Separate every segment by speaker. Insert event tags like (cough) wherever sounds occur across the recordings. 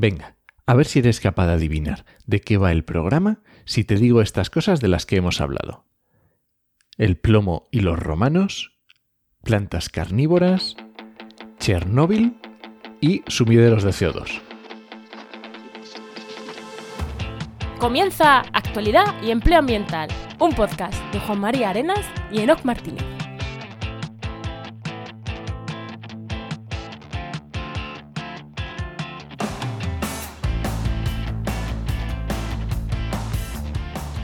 Speaker 1: Venga, a ver si eres capaz de adivinar de qué va el programa si te digo estas cosas de las que hemos hablado. El plomo y los romanos, plantas carnívoras, Chernóbil y sumideros de CO2.
Speaker 2: Comienza Actualidad y Empleo Ambiental, un podcast de Juan María Arenas y Enoc Martínez.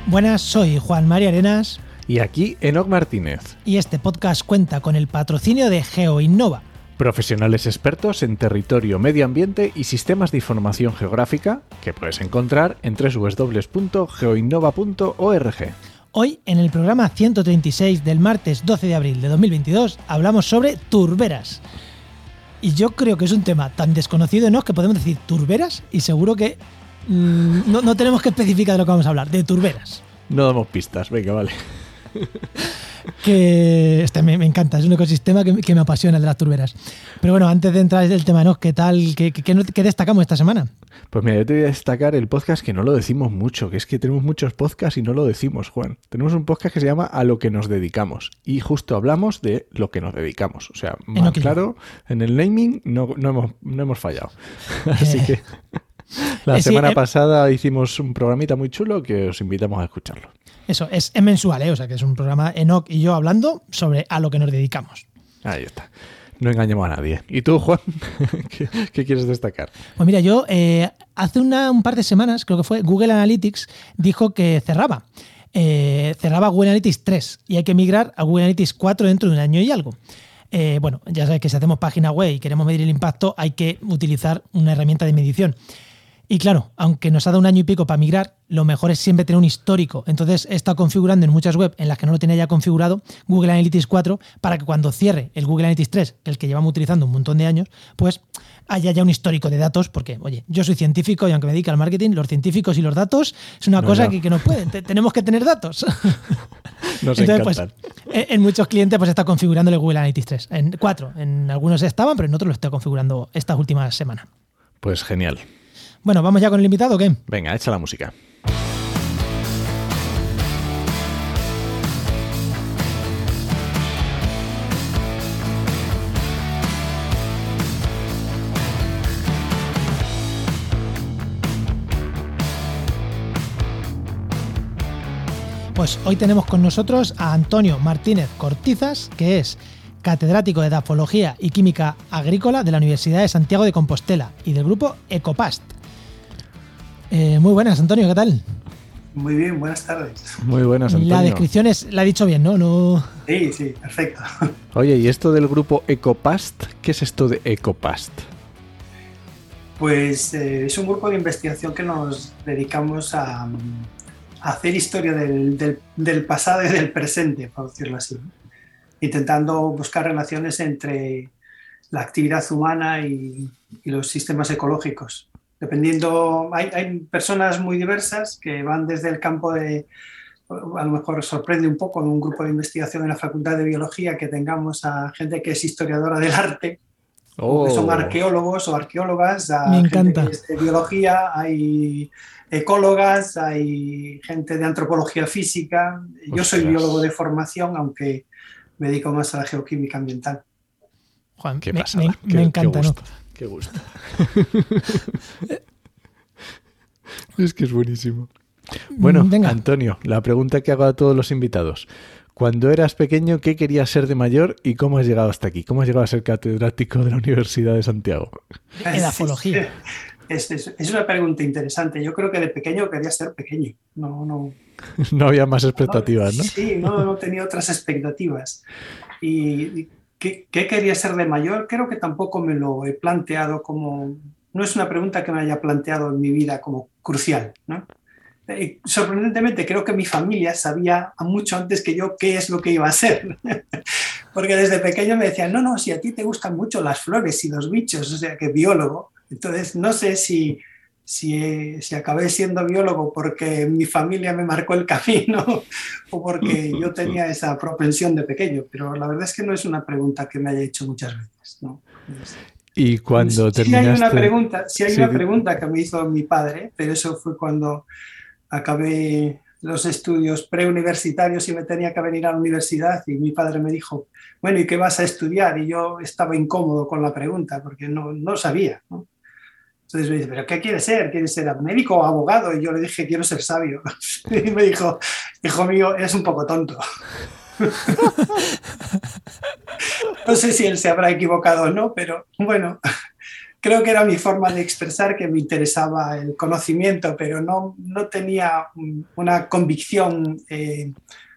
Speaker 3: Buenas, soy Juan María Arenas
Speaker 1: Y aquí Enoc Martínez,
Speaker 3: y este podcast cuenta con el patrocinio de GeoInnova.
Speaker 1: profesionales expertos en territorio, medio ambiente y sistemas de información geográfica que puedes encontrar en www.geoinnova.org.
Speaker 3: Hoy, en el programa 136 del martes 12 de abril de 2022, hablamos sobre turberas. Y yo creo que es un tema tan desconocido, ¿no? Que podemos decir turberas y seguro que mm, no, no tenemos que especificar de lo que vamos a hablar, de turberas.
Speaker 1: No damos pistas, venga, vale.
Speaker 3: que este me, me encanta, es un ecosistema que, que me apasiona el de las turberas. Pero bueno, antes de entrar en el tema, ¿no? ¿Qué tal? ¿Qué, qué- destacamos esta semana?
Speaker 1: Pues mira, yo te voy a destacar el podcast que no lo decimos mucho, que es que tenemos muchos podcasts y no lo decimos, Juan. Tenemos un podcast que se llama A lo que nos dedicamos y justo hablamos de lo que nos dedicamos. O sea, más claro, en el naming no, no hemos, no hemos fallado. (laughs) Así que la
Speaker 3: sí,
Speaker 1: semana
Speaker 3: eh,
Speaker 1: pasada hicimos un programita muy chulo que os invitamos a escucharlo.
Speaker 3: Eso, es, es mensual, ¿eh? O sea, que es un programa Enoch y yo hablando sobre a lo que nos dedicamos.
Speaker 1: Ahí está. No engañemos a nadie. ¿Y tú, Juan? (laughs) ¿Qué, qué quieres destacar?
Speaker 3: Pues mira, yo eh, hace una- un par de semanas, creo que fue, Google Analytics dijo que cerraba. Eh, cerraba Google Analytics 3 y hay que migrar a Google Analytics 4 dentro de un año y algo. Eh, bueno, ya sabes que si hacemos página web y queremos medir el impacto, hay que utilizar una herramienta de medición. Y claro, aunque nos ha dado un año y pico para migrar, lo mejor es siempre tener un histórico. Entonces he estado configurando en muchas webs en las que no lo tenía ya configurado Google Analytics 4 para que cuando cierre el Google Analytics 3, el que llevamos utilizando un montón de años, pues haya ya un histórico de datos. Porque, oye, yo soy científico y aunque me dedique al marketing, los científicos y los datos es una
Speaker 1: No,
Speaker 3: cosa que, que nos pueden. Te- tenemos que tener datos. (laughs)
Speaker 1: Nos
Speaker 3: Entonces, pues,
Speaker 1: encantan.
Speaker 3: en en muchos clientes pues está configurando el Google Analytics 3. En 4. En algunos estaban, pero en otros lo estoy configurando estas últimas semanas.
Speaker 1: Pues genial.
Speaker 3: Bueno, ¿vamos ya con el invitado o qué?
Speaker 1: Venga, echa la música.
Speaker 3: Pues hoy tenemos con nosotros a Antonio Martínez Cortizas, que es catedrático de Dafología y Química Agrícola de la Universidad de Santiago de Compostela y del grupo Ecopast. Eh, muy buenas, Antonio, ¿qué tal?
Speaker 4: Muy bien, buenas tardes.
Speaker 1: Muy buenas, Antonio.
Speaker 3: La descripción es, la he dicho bien, ¿no? no
Speaker 4: Sí, sí, perfecto. (laughs)
Speaker 1: Oye, ¿y esto del grupo Ecopast? ¿Qué es esto de Ecopast?
Speaker 4: Pues eh, es un grupo de investigación que nos dedicamos a, a hacer historia del, del- del pasado y del presente, por decirlo así. Intentando buscar relaciones entre la actividad humana y, y los sistemas ecológicos. Dependiendo, hay, hay personas muy diversas que van desde el campo de, a lo mejor sorprende un poco en un grupo de investigación en la Facultad de Biología que tengamos a gente que es historiadora del arte, o que son
Speaker 1: Oh.
Speaker 4: arqueólogos o arqueólogas, a
Speaker 3: Me
Speaker 4: gente
Speaker 3: encanta.
Speaker 4: que es de biología, hay ecólogas, hay gente de antropología física. Yo soy biólogo de formación, aunque me dedico más a la geoquímica ambiental.
Speaker 3: Juan,
Speaker 1: Qué
Speaker 3: me,
Speaker 1: pasada.
Speaker 3: me-
Speaker 1: qué-
Speaker 3: me
Speaker 1: qué
Speaker 3: encanta, ¿no?
Speaker 1: Qué gusto. (laughs) es que es buenísimo. Bueno,
Speaker 3: Mm, Venga.
Speaker 1: Antonio, la pregunta que hago a todos los invitados. Cuando eras pequeño, ¿qué querías ser de mayor y cómo has llegado hasta aquí? ¿Cómo has llegado a ser catedrático de la Universidad de Santiago?
Speaker 3: Edafología. (laughs)
Speaker 4: Es, es- es una pregunta interesante. Yo creo que de pequeño quería ser pequeño. No, no, (laughs)
Speaker 1: No había más expectativas, ¿no?
Speaker 4: Sí, no, no tenía otras expectativas. ¿Y y qué, qué quería ser de mayor? Creo que tampoco me lo he planteado como... No es una pregunta que me haya planteado en mi vida como crucial, ¿no? Eh, sorprendentemente, creo que mi familia sabía mucho antes que yo qué es lo que iba a ser. (laughs) Porque desde pequeño me decían, no, no, si a ti te gustan mucho las flores y los bichos, o sea, que biólogo. Entonces, no sé si, si, si acabé siendo biólogo porque mi familia me marcó el (laughs) camino o porque yo tenía esa propensión de pequeño, pero la verdad es que no es una pregunta que me haya hecho muchas veces. ¿no? Es-
Speaker 1: Y cuando
Speaker 4: sí
Speaker 1: terminaste...
Speaker 4: hay una pregunta, sí hay
Speaker 1: Sí,
Speaker 4: una pregunta que me hizo mi padre, pero eso fue cuando acabé los estudios preuniversitarios y me tenía que venir a la universidad y mi padre me dijo, bueno, ¿y qué vas a estudiar? Y yo estaba incómodo con la pregunta porque no, no sabía. ¿no? Entonces me dice, ¿pero qué quieres ser? ¿Quieres ser médico o abogado? Y yo le dije, quiero ser sabio. (laughs) Y me dijo, hijo mío, eres un poco tonto. (laughs) No sé si él se habrá equivocado o no, pero bueno, creo que era mi forma de expresar que me interesaba el conocimiento, pero no, no tenía una convicción eh,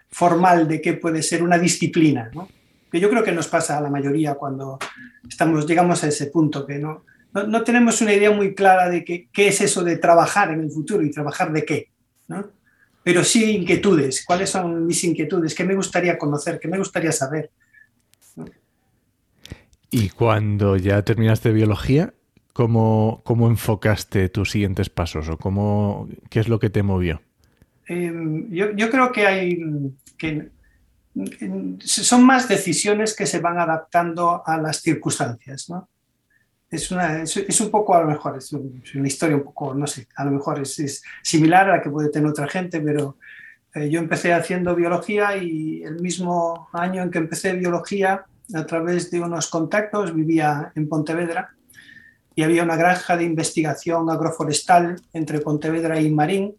Speaker 4: formal de qué puede ser una disciplina. ¿no? Que yo creo que nos pasa a la mayoría cuando estamos, llegamos a ese punto, que no, no, no tenemos una idea muy clara de qué, qué es eso de trabajar en el futuro y trabajar de qué. ¿no? Pero sí inquietudes. ¿Cuáles son mis inquietudes? ¿Qué me gustaría conocer? ¿Qué me gustaría saber?
Speaker 1: Y cuando ya terminaste biología, ¿cómo, cómo enfocaste tus siguientes pasos o cómo, qué es lo que te movió?
Speaker 4: Eh, yo, yo creo que hay que son más decisiones que se van adaptando a las circunstancias, ¿no? Es, una, es, un poco, a lo mejor, es, un- es una historia un poco, no sé, a lo mejor es, es similar a la que puede tener otra gente, pero eh, yo empecé haciendo biología y el mismo año en que empecé biología, a través de unos contactos, vivía en Pontevedra y había una granja de investigación agroforestal entre Pontevedra y Marín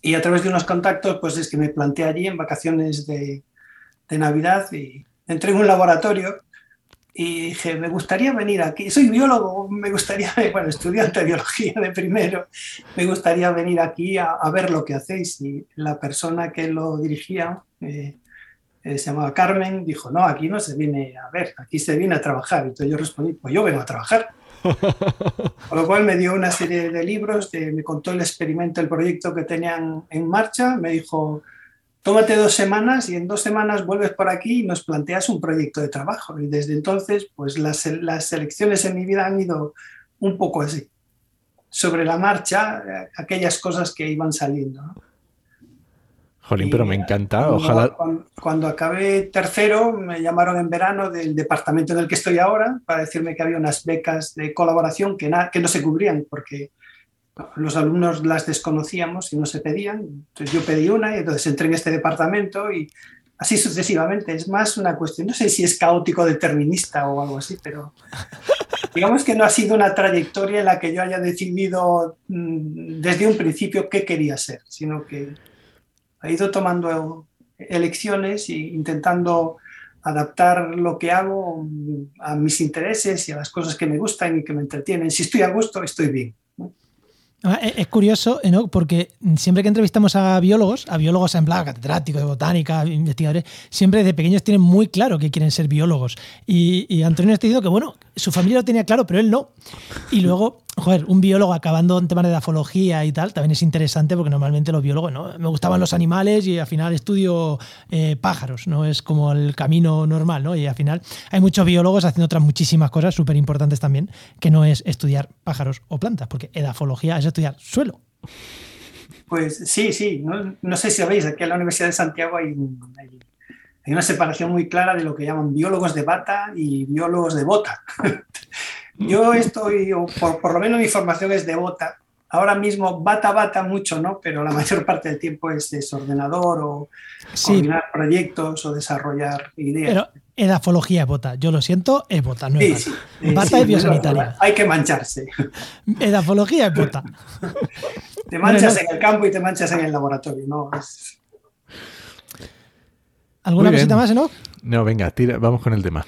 Speaker 4: y a través de unos contactos, pues es que me planteé allí en vacaciones de, de Navidad y entré en un laboratorio y dije, me gustaría venir aquí, soy biólogo, me gustaría, (laughs) bueno, estudiante de biología de primero, me gustaría venir aquí a, a ver lo que hacéis. Y la persona que lo dirigía, eh, eh, se llamaba Carmen, dijo, no, aquí no se viene a ver, aquí se viene a trabajar. Entonces yo respondí, pues yo vengo a trabajar. (laughs) Con lo cual me dio una serie de libros, de- me contó el experimento, el proyecto que tenían en marcha, me dijo, tómate dos semanas y en dos semanas vuelves por aquí y nos planteas un proyecto de trabajo. Y desde entonces, pues las, las elecciones en mi vida han ido un poco así, sobre la marcha, eh, aquellas cosas que iban saliendo. ¿no?
Speaker 1: Jolín,
Speaker 4: Y,
Speaker 1: pero me
Speaker 4: eh,
Speaker 1: encanta.
Speaker 4: Cuando,
Speaker 1: Ojalá.
Speaker 4: cuando, cuando acabé tercero, me llamaron en verano del departamento en el que estoy ahora para decirme que había unas becas de colaboración que, que no se cubrían porque los alumnos las desconocíamos y no se pedían. Entonces yo pedí una y entonces entré en este departamento y así sucesivamente. Es más una cuestión, no sé si es caótico determinista o algo así, pero (laughs) digamos que no ha sido una trayectoria en la que yo haya decidido mm, desde un principio qué quería ser, sino que he ido tomando elecciones e intentando adaptar lo que hago mm, a mis intereses y a las cosas que me gustan y que me entretienen. Si estoy a gusto, estoy bien.
Speaker 3: Ah, Es es curioso, ¿no? porque siempre que entrevistamos a biólogos, a biólogos en plan catedráticos de botánica, investigadores, siempre desde pequeños tienen muy claro que quieren ser biólogos. Y, y Antonio está diciendo que, bueno, su familia lo tenía claro, pero él no. Y luego, joder, un biólogo acabando en temas de edafología y tal, también es interesante porque normalmente los biólogos, ¿no? Me gustaban los animales y al final estudio eh, pájaros, ¿no? Es como el camino normal, ¿no? Y al final hay muchos biólogos haciendo otras muchísimas cosas súper importantes también, que no es estudiar pájaros o plantas, porque edafología es estudiar suelo.
Speaker 4: Pues sí, sí. No, no sé si sabéis, aquí en la Universidad de Santiago hay, hay- hay una separación muy clara de lo que llaman biólogos de bata y biólogos de bota. (laughs) Yo estoy, o por, por lo menos mi formación es de bota. Ahora mismo bata, bata mucho, ¿no? Pero la (laughs) mayor parte del tiempo es desordenador o
Speaker 3: Sí,
Speaker 4: coordinar proyectos o desarrollar ideas.
Speaker 3: pero edafología es bota. Yo lo siento, es bota, no es
Speaker 4: sí,
Speaker 3: bata. Bata
Speaker 4: sí,
Speaker 3: es biosanitaria.
Speaker 4: Hay que mancharse. (laughs)
Speaker 3: Edafología es bota.
Speaker 4: Te manchas
Speaker 3: no.
Speaker 4: en el campo y te manchas en el laboratorio, ¿no? Es-
Speaker 3: ¿Alguna cosita más, no?
Speaker 1: No, venga, tira, vamos con el tema.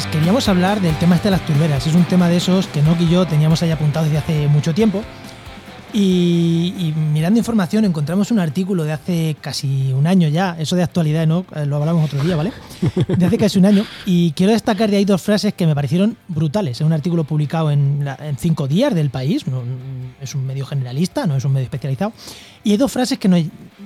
Speaker 3: Pues queríamos hablar del tema este de las turberas. Es un tema de esos que Nock y yo teníamos ahí apuntado desde hace mucho tiempo. Y, mirando información encontramos un artículo de hace casi un año ya, eso de actualidad, ¿no? Eh, lo hablamos otro día, ¿vale? (laughs) De hace casi un año. Y quiero destacar de ahí dos frases que me parecieron brutales. Es un artículo publicado en, cinco días del país, no, es un medio generalista, no es un medio especializado. Y hay dos frases que nos,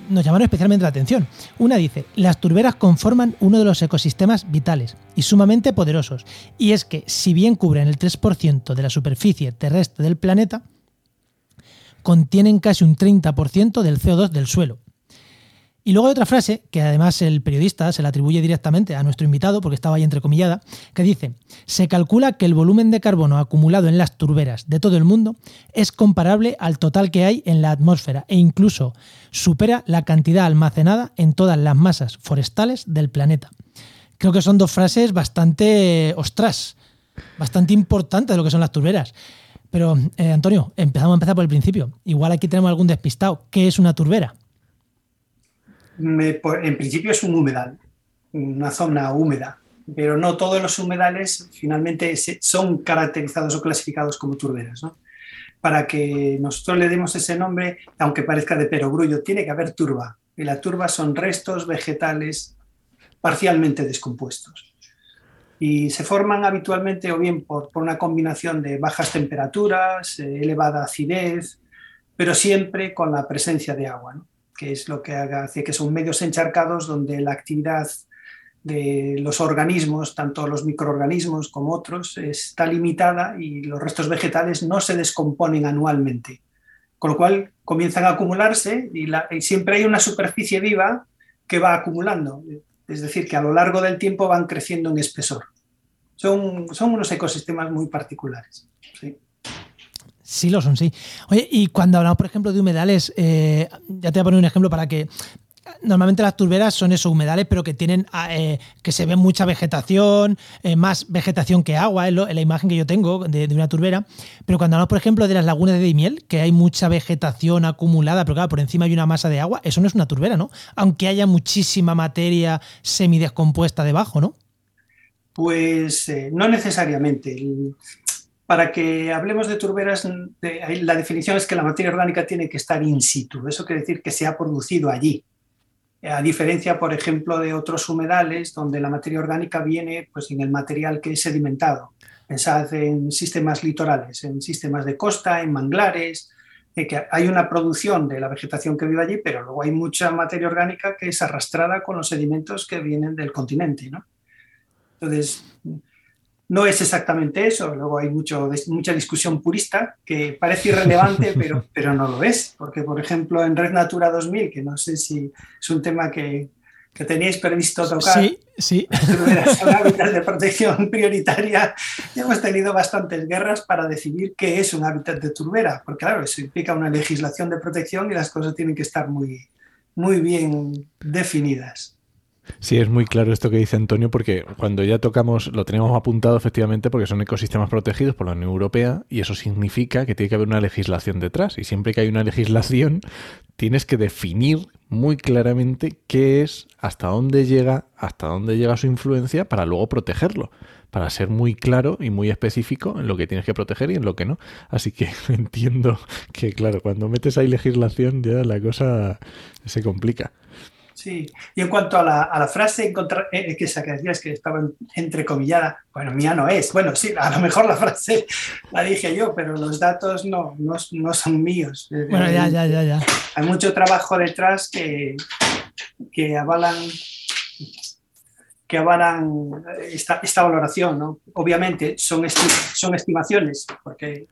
Speaker 3: nos llamaron especialmente la atención. Una dice, las turberas conforman uno de los ecosistemas vitales y sumamente poderosos. Y es que si bien cubren el 3% de la superficie terrestre del planeta, contienen casi un 30% del CO2 del suelo. Y luego hay otra frase, que además el periodista se la atribuye directamente a nuestro invitado, porque estaba ahí entrecomillada, que dice, se calcula que el volumen de carbono acumulado en las turberas de todo el mundo es comparable al total que hay en la atmósfera e incluso supera la cantidad almacenada en todas las masas forestales del planeta. Creo que son dos frases bastante, ostras, bastante importantes de lo que son las turberas. Pero, eh, Antonio, empezamos a empezar por el principio. Igual aquí tenemos algún despistado. ¿Qué es una turbera?
Speaker 4: En principio es un humedal, una zona húmeda, pero no todos los humedales finalmente son caracterizados o clasificados como turberas. Para que nosotros le demos ese nombre, aunque parezca de perogrullo, tiene que haber turba. Y la turba son restos vegetales parcialmente descompuestos y se forman habitualmente o bien por, una combinación de bajas temperaturas, eh, elevada acidez, pero siempre con la presencia de agua, que es lo que hace que son medios encharcados donde la actividad de los organismos, tanto los microorganismos como otros, está limitada y los restos vegetales no se descomponen anualmente. Con lo cual comienzan a acumularse y, siempre hay una superficie viva que va acumulando. Es decir, que a lo largo del tiempo van creciendo en espesor. Son, son unos ecosistemas muy particulares. Sí.
Speaker 3: Sí, lo son, sí. Oye, y cuando hablamos, por ejemplo, de humedales, eh, ya te voy a poner un ejemplo para que. Normalmente las turberas son esos humedales, pero que tienen ah, eh, que se ve mucha vegetación, eh, más vegetación que agua, es, la imagen que yo tengo de, una turbera. Pero cuando hablamos, por ejemplo, de las lagunas de Dimiel, que hay mucha vegetación acumulada, pero claro, por encima hay una masa de agua, eso no es una turbera, ¿no? Aunque haya muchísima materia semidescompuesta debajo, ¿no?
Speaker 4: Pues eh, no necesariamente. Para que hablemos de turberas, la definición es que la materia orgánica tiene que estar in situ. Eso quiere decir que se ha producido allí. A diferencia, por ejemplo, de otros humedales donde la materia orgánica viene pues, en el material que es sedimentado. Pensad en sistemas litorales, en sistemas de costa, en manglares, que hay una producción de la vegetación que vive allí, pero luego hay mucha materia orgánica que es arrastrada con los sedimentos que vienen del continente. ¿no? Entonces, no es exactamente eso. Luego hay mucho, mucha discusión purista que parece irrelevante, (laughs) pero, pero no lo es. Porque, por ejemplo, en Red Natura 2000, que no sé si es un tema que, que teníais previsto tocar,
Speaker 3: sí, sí. (laughs)
Speaker 4: son hábitats de protección prioritaria, hemos tenido bastantes guerras para decidir qué es un hábitat de turbera. Porque, claro, eso implica una legislación de protección y las cosas tienen que estar muy, muy bien definidas.
Speaker 1: Sí, es muy claro esto que dice Antonio, porque cuando ya tocamos, lo tenemos apuntado efectivamente porque son ecosistemas protegidos por la Unión Europea y eso significa que tiene que haber una legislación detrás. Y siempre que hay una legislación, tienes que definir muy claramente qué es, hasta dónde llega, hasta dónde llega su influencia para luego protegerlo, para ser muy claro y muy específico en lo que tienes que proteger y en lo que no. Así que (laughs) entiendo que, claro, cuando metes ahí legislación ya la cosa se complica.
Speaker 4: Sí, y en cuanto a la, frase encontrar, eh, que, decías que estaba entrecomillada, bueno, mía no es. Bueno, sí, a lo mejor la frase la dije yo, pero los datos no, no, son míos.
Speaker 3: Bueno, ya, ya, ya, ya.
Speaker 4: Hay mucho trabajo detrás que, que avalan que avalan esta, esta valoración. ¿no? Obviamente son, son estimaciones, porque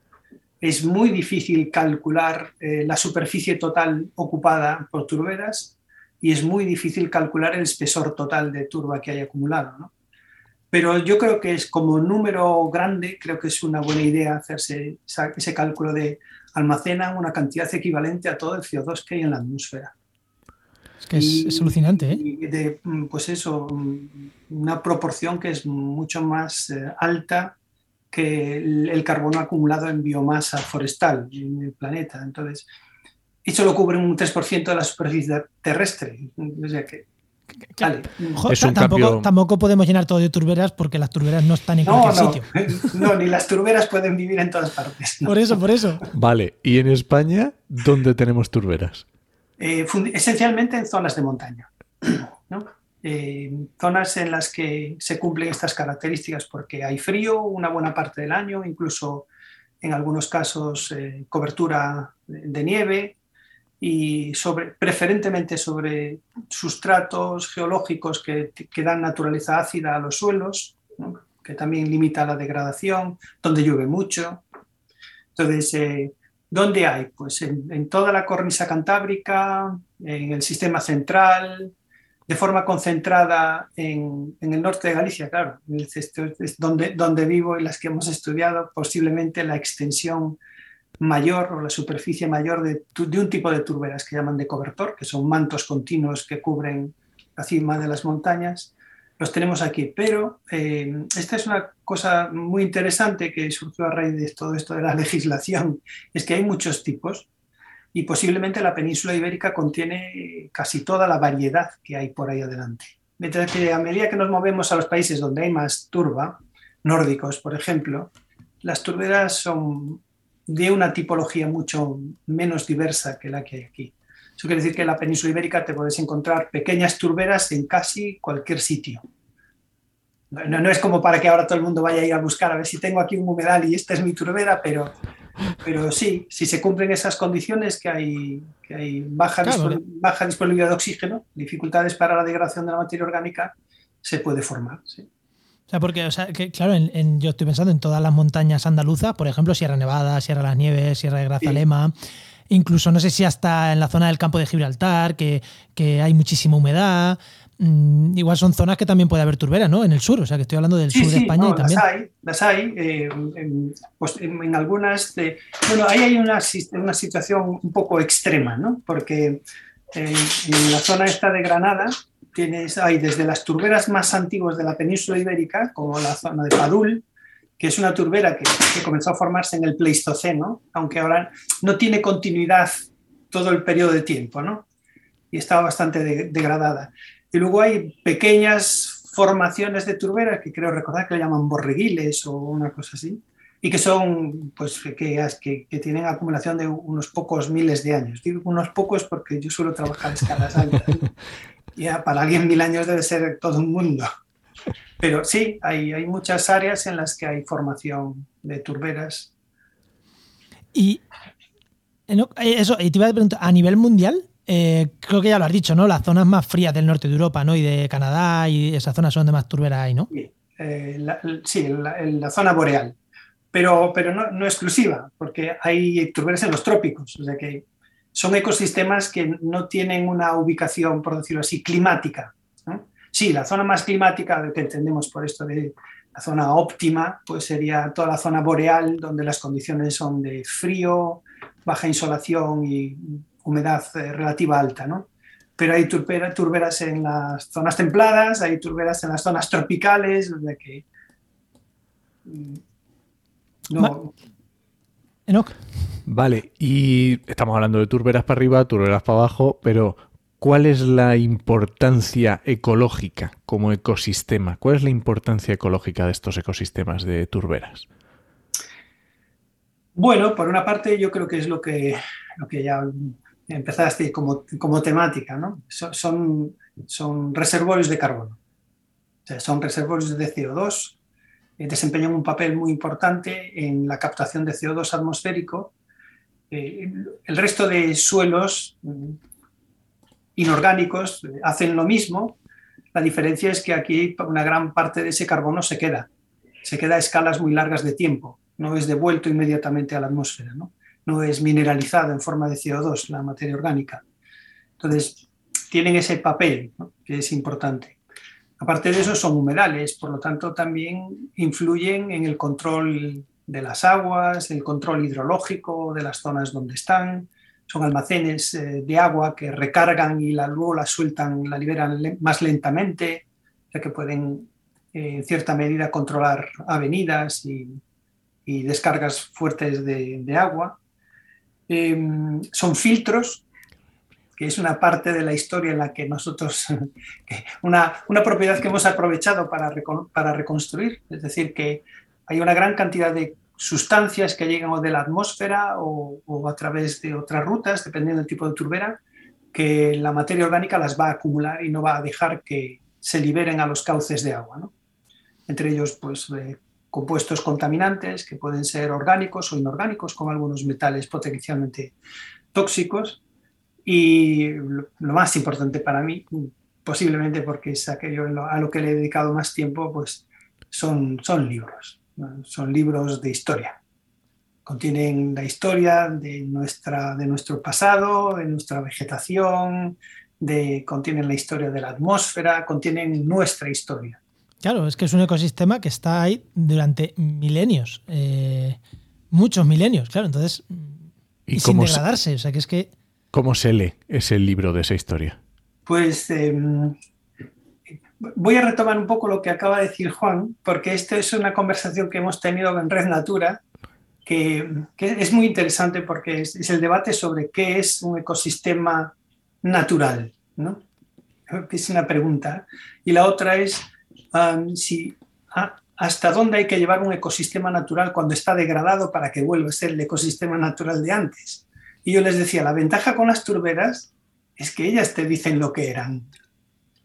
Speaker 4: es muy difícil calcular eh, la superficie total ocupada por turberas y es muy difícil calcular el espesor total de turba que hay acumulado. ¿no? Pero yo creo que es como número grande, creo que es una buena idea hacerse ese cálculo de almacenan una cantidad equivalente a todo el CO2 que hay en la atmósfera.
Speaker 3: Es que es, alucinante, ¿eh?
Speaker 4: de, pues eso, una proporción que es mucho más eh, alta que el, el, carbono acumulado en biomasa forestal en el planeta. Entonces, y solo cubren un 3% de la superficie terrestre. O sea que,
Speaker 3: tampoco, podemos llenar todo de turberas porque las turberas no están en cualquier sitio. (laughs)
Speaker 4: No, ni las turberas pueden vivir en todas partes.
Speaker 3: Por eso, por eso.
Speaker 1: Vale, ¿y en España dónde tenemos turberas?
Speaker 4: Eh, esencialmente en zonas de montaña. (clears throat) Eh, zonas en las que se cumplen estas características porque hay frío una buena parte del año, incluso en algunos casos eh, cobertura de nieve, y sobre, preferentemente sobre sustratos geológicos que, que dan naturaleza ácida a los suelos, que también limita la degradación, donde llueve mucho. Entonces, eh, ¿dónde hay? Pues en, toda la cornisa cantábrica, en el sistema central, de forma concentrada en, en el norte de Galicia, claro, es donde, donde vivo y las que hemos estudiado, posiblemente la extensión mayor o la superficie mayor de, un tipo de turberas que llaman de cobertor, que son mantos continuos que cubren la cima de las montañas. Los tenemos aquí, pero eh, esta es una cosa muy interesante que surgió a raíz de todo esto de la (laughs) legislación, es que hay muchos tipos y posiblemente la península ibérica contiene casi toda la variedad que hay por ahí adelante. Mientras que a medida que nos movemos a los países donde hay más turba, nórdicos por ejemplo, las turberas son de una tipología mucho menos diversa que la que hay aquí. Eso quiere decir que en la península ibérica te puedes encontrar pequeñas turberas en casi cualquier sitio. No, no, es como para que ahora todo el mundo vaya a ir a buscar a ver si tengo aquí un humedal y esta es mi turbera, pero, pero sí, si se cumplen esas condiciones, que hay, que hay baja, baja disponibilidad de oxígeno, dificultades para la degradación de la materia orgánica, se puede formar. Sí
Speaker 3: sea, porque, o sea, que, claro, yo estoy pensando en todas las montañas andaluzas, por ejemplo, Sierra Nevada, Sierra de las Nieves, Sierra de Grazalema, incluso no sé si hasta en la zona del campo de Gibraltar, que, hay muchísima humedad. Mm, igual son zonas que también puede haber turberas, ¿no? En el sur, o sea, que estoy hablando del sur de España y también.
Speaker 4: Las hay, las hay. Eh, en, pues en, algunas. De, bueno, ahí hay una, una situación un poco extrema, ¿no? Porque eh, en la zona esta de Granada, tienes, hay desde las turberas más antiguas de la península ibérica, como la zona de Padul, que es una turbera que, comenzó a formarse en el Pleistoceno, aunque ahora no tiene continuidad todo el periodo de tiempo, ¿no? Y estaba bastante degradada. Y luego hay pequeñas formaciones de turberas que creo recordar que le llaman borreguiles o una cosa así, y que son, pues, que, que, tienen acumulación de unos pocos miles de años. Digo unos pocos porque yo suelo trabajar en escalas altas. (laughs) ya para alguien mil años debe ser todo un mundo. Pero sí, hay, hay muchas áreas en las que hay formación de turberas.
Speaker 3: Y eh, eso, y te iba a preguntar, a nivel mundial, eh, creo que ya lo has dicho, ¿no? Las zonas más frías del norte de Europa, ¿no? Y de Canadá y esas zonas son de más turberas hay, ¿no?
Speaker 4: Sí, eh, la, sí la, zona boreal. Pero, pero no, no, exclusiva, porque hay turberas en los trópicos. O sea que son ecosistemas que no tienen una ubicación, por decirlo así, climática. Sí, la zona más climática que entendemos por esto de la zona óptima, pues sería toda la zona boreal, donde las condiciones son de frío, baja insolación y humedad eh, relativa alta, ¿no? Pero hay turberas en las zonas templadas, hay turberas en las zonas tropicales, que... Mm,
Speaker 3: no,
Speaker 1: Vale, y estamos hablando de turberas para arriba, turberas para abajo, pero ¿cuál es la importancia ecológica como ecosistema? ¿Cuál es la importancia ecológica de estos ecosistemas de turberas?
Speaker 4: Bueno, por una parte yo creo que es lo que, lo que ya empezaste como, como temática, ¿no? Son, son reservorios de carbono, son reservorios de CO2 eh, desempeñan un papel muy importante en la captación de CO2 atmosférico. Eh, el resto de suelos inorgánicos hacen lo mismo. La diferencia es que aquí una gran parte de ese carbono se queda, se queda a escalas muy largas de tiempo, no es devuelto inmediatamente a la atmósfera, no, no es mineralizado en forma de CO2 la materia orgánica. Entonces, tienen ese papel que es importante. Aparte de eso, son humedales, por lo tanto también influyen en el control de las aguas, el control hidrológico de las zonas donde están. Son almacenes eh, de agua que recargan y la, luego la sueltan, la liberan más lentamente, ya que pueden eh, en cierta medida controlar avenidas y, descargas fuertes de, agua. Em, son filtros que es una parte de la historia en la que nosotros, (laughs) una, una propiedad que hemos aprovechado para, para reconstruir, es decir, que hay una gran cantidad de sustancias que llegan o de la atmósfera o, a través de otras rutas, dependiendo del tipo de turbera, que la materia orgánica las va a acumular y no va a dejar que se liberen a los cauces de agua. ¿no? Entre ellos, pues, eh, compuestos contaminantes que pueden ser orgánicos o inorgánicos, como algunos metales potencialmente tóxicos. Y lo, más importante para mí, posiblemente porque es aquello a lo que le he dedicado más tiempo, pues son, son libros. Son libros de historia. Contienen la historia de, nuestra, de nuestro pasado, de nuestra vegetación, de, contienen la historia de la atmósfera, contienen nuestra historia.
Speaker 3: Claro, es que es un ecosistema que está ahí durante milenios, eh, muchos milenios, claro, entonces, y, sin degradarse, o sea que es que...
Speaker 1: ¿Cómo se lee ese libro de esa historia?
Speaker 4: Pues eh, voy a retomar un poco lo que acaba de decir Juan, porque esto es una conversación que hemos tenido en Red Natura, que, es muy interesante porque es, el debate sobre qué es un ecosistema natural, ¿no? Es una pregunta. Y la otra es um, si, hasta dónde hay que llevar un ecosistema natural cuando está degradado para que vuelva a ser el ecosistema natural de antes. Y yo les decía, la ventaja con las turberas es que ellas te dicen lo que eran.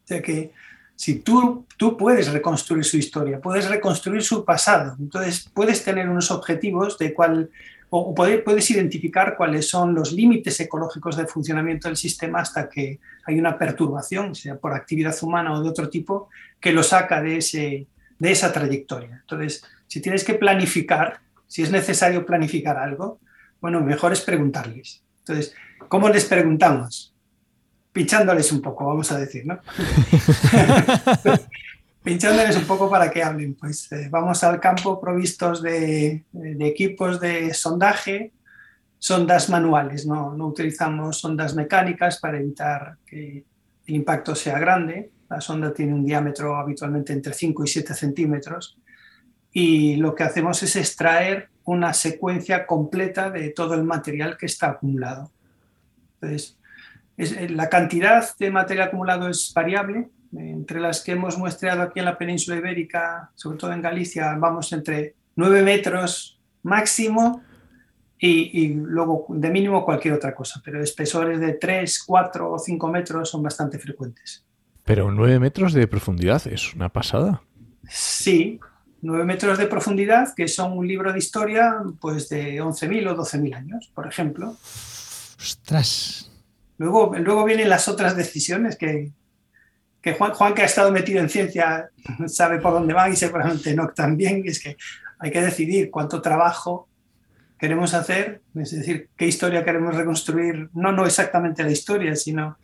Speaker 4: O sea que si tú, tú puedes reconstruir su historia, puedes reconstruir su pasado, entonces puedes tener unos objetivos de cuál, o puedes identificar cuáles son los límites ecológicos de funcionamiento del sistema hasta que hay una perturbación, sea por actividad humana o de otro tipo, que lo saca de, ese, de esa trayectoria. Entonces, si tienes que planificar, si es necesario planificar algo, bueno, mejor es preguntarles. Entonces, ¿cómo les preguntamos? Pinchándoles un poco, vamos a decir, ¿no? (laughs) pinchándoles un poco para que hablen. Pues eh, vamos al campo provistos de, equipos de sondaje, sondas manuales, ¿no? no utilizamos sondas mecánicas para evitar que el impacto sea grande. La sonda tiene un diámetro habitualmente entre 5 y 7 centímetros y lo que hacemos es extraer una secuencia completa de todo el material que está acumulado. Entonces, eh, la cantidad de material acumulado es variable. Entre las que hemos muestreado aquí en la península ibérica, sobre todo en Galicia, vamos entre 9 metros máximo y, luego de mínimo cualquier otra cosa, pero espesores de 3, 4 o 5 metros son bastante frecuentes.
Speaker 1: Pero 9 metros de profundidad es una pasada.
Speaker 4: Sí, 9 metros de profundidad, que son un libro de historia pues de 11.000 o 12.000 años, por ejemplo.
Speaker 3: Ostras,
Speaker 4: Luego, luego vienen las otras decisiones que, que Juan, Juan, que ha estado metido en ciencia, (laughs) sabe por dónde van y seguramente no también, es que hay que decidir cuánto trabajo queremos hacer, es decir, qué historia queremos reconstruir, no, no exactamente la historia, sino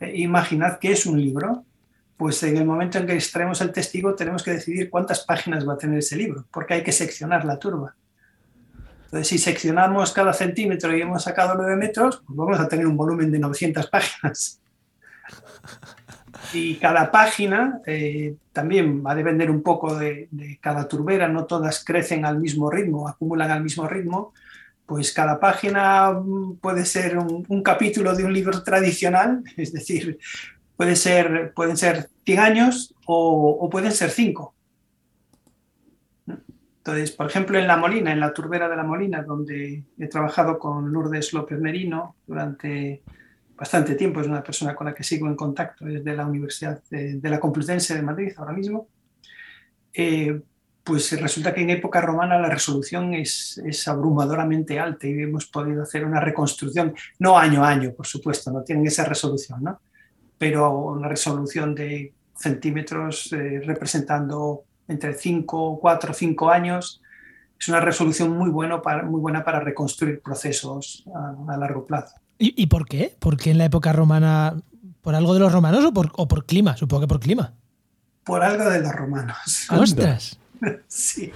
Speaker 4: eh, imaginad qué es un libro, pues en el momento en que extraemos el testigo tenemos que decidir cuántas páginas va a tener ese libro, porque hay que seccionar la turba. Entonces, si seccionamos cada centímetro y hemos sacado 9 metros, pues vamos a tener un volumen de 900 páginas. Y cada página eh, también va a depender un poco de, cada turbera, no todas crecen al mismo ritmo, acumulan al mismo ritmo, pues cada página puede ser un, capítulo de un libro tradicional, (laughs) es decir, pueden ser 100 años o, o pueden ser 5. Entonces, por ejemplo, en La Molina, en la turbera de La Molina, donde he trabajado con Lourdes López Merino durante bastante tiempo, es una persona con la que sigo en contacto desde la Universidad de, la Complutense de Madrid ahora mismo, eh, pues resulta que en época romana la resolución es, es, abrumadoramente alta y hemos podido hacer una reconstrucción, no año a año, por supuesto, no tienen esa resolución, ¿no? pero una resolución de centímetros eh, representando entre 5, 4, 5 años, es una resolución muy, bueno para, muy buena para reconstruir procesos a, largo plazo.
Speaker 3: ¿Y, por qué? ¿Por qué en la época romana? ¿Por algo de los romanos o por, o por clima? Supongo que por clima.
Speaker 4: Por algo de los romanos. (laughs)
Speaker 3: ¡Ostras! (laughs)
Speaker 4: sí,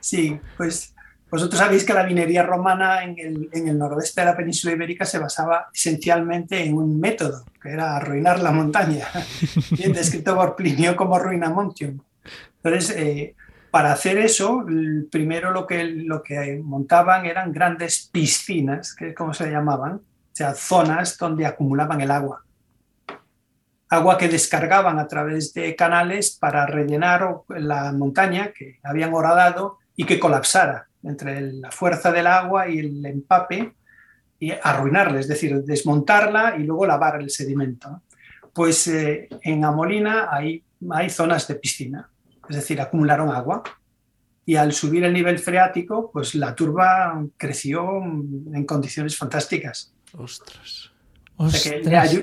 Speaker 4: sí, pues vosotros sabéis que la minería romana en el, en el, noroeste de la península ibérica se basaba esencialmente en un método, que era arruinar la montaña, (laughs) bien descrito por Plinio como ruina montium. Entonces, eh, para hacer eso, primero lo que, lo que montaban eran grandes piscinas, que es como se llamaban, o sea, zonas donde acumulaban el agua. Agua que descargaban a través de canales para rellenar la montaña que habían horadado y que colapsara entre la fuerza del agua y el empape y arruinarla, es decir, desmontarla y luego lavar el sedimento. Pues eh, en Amolina hay, hay zonas de piscina, es decir, acumularon agua y al subir el nivel freático, pues la turba creció en condiciones fantásticas.
Speaker 1: Ostras.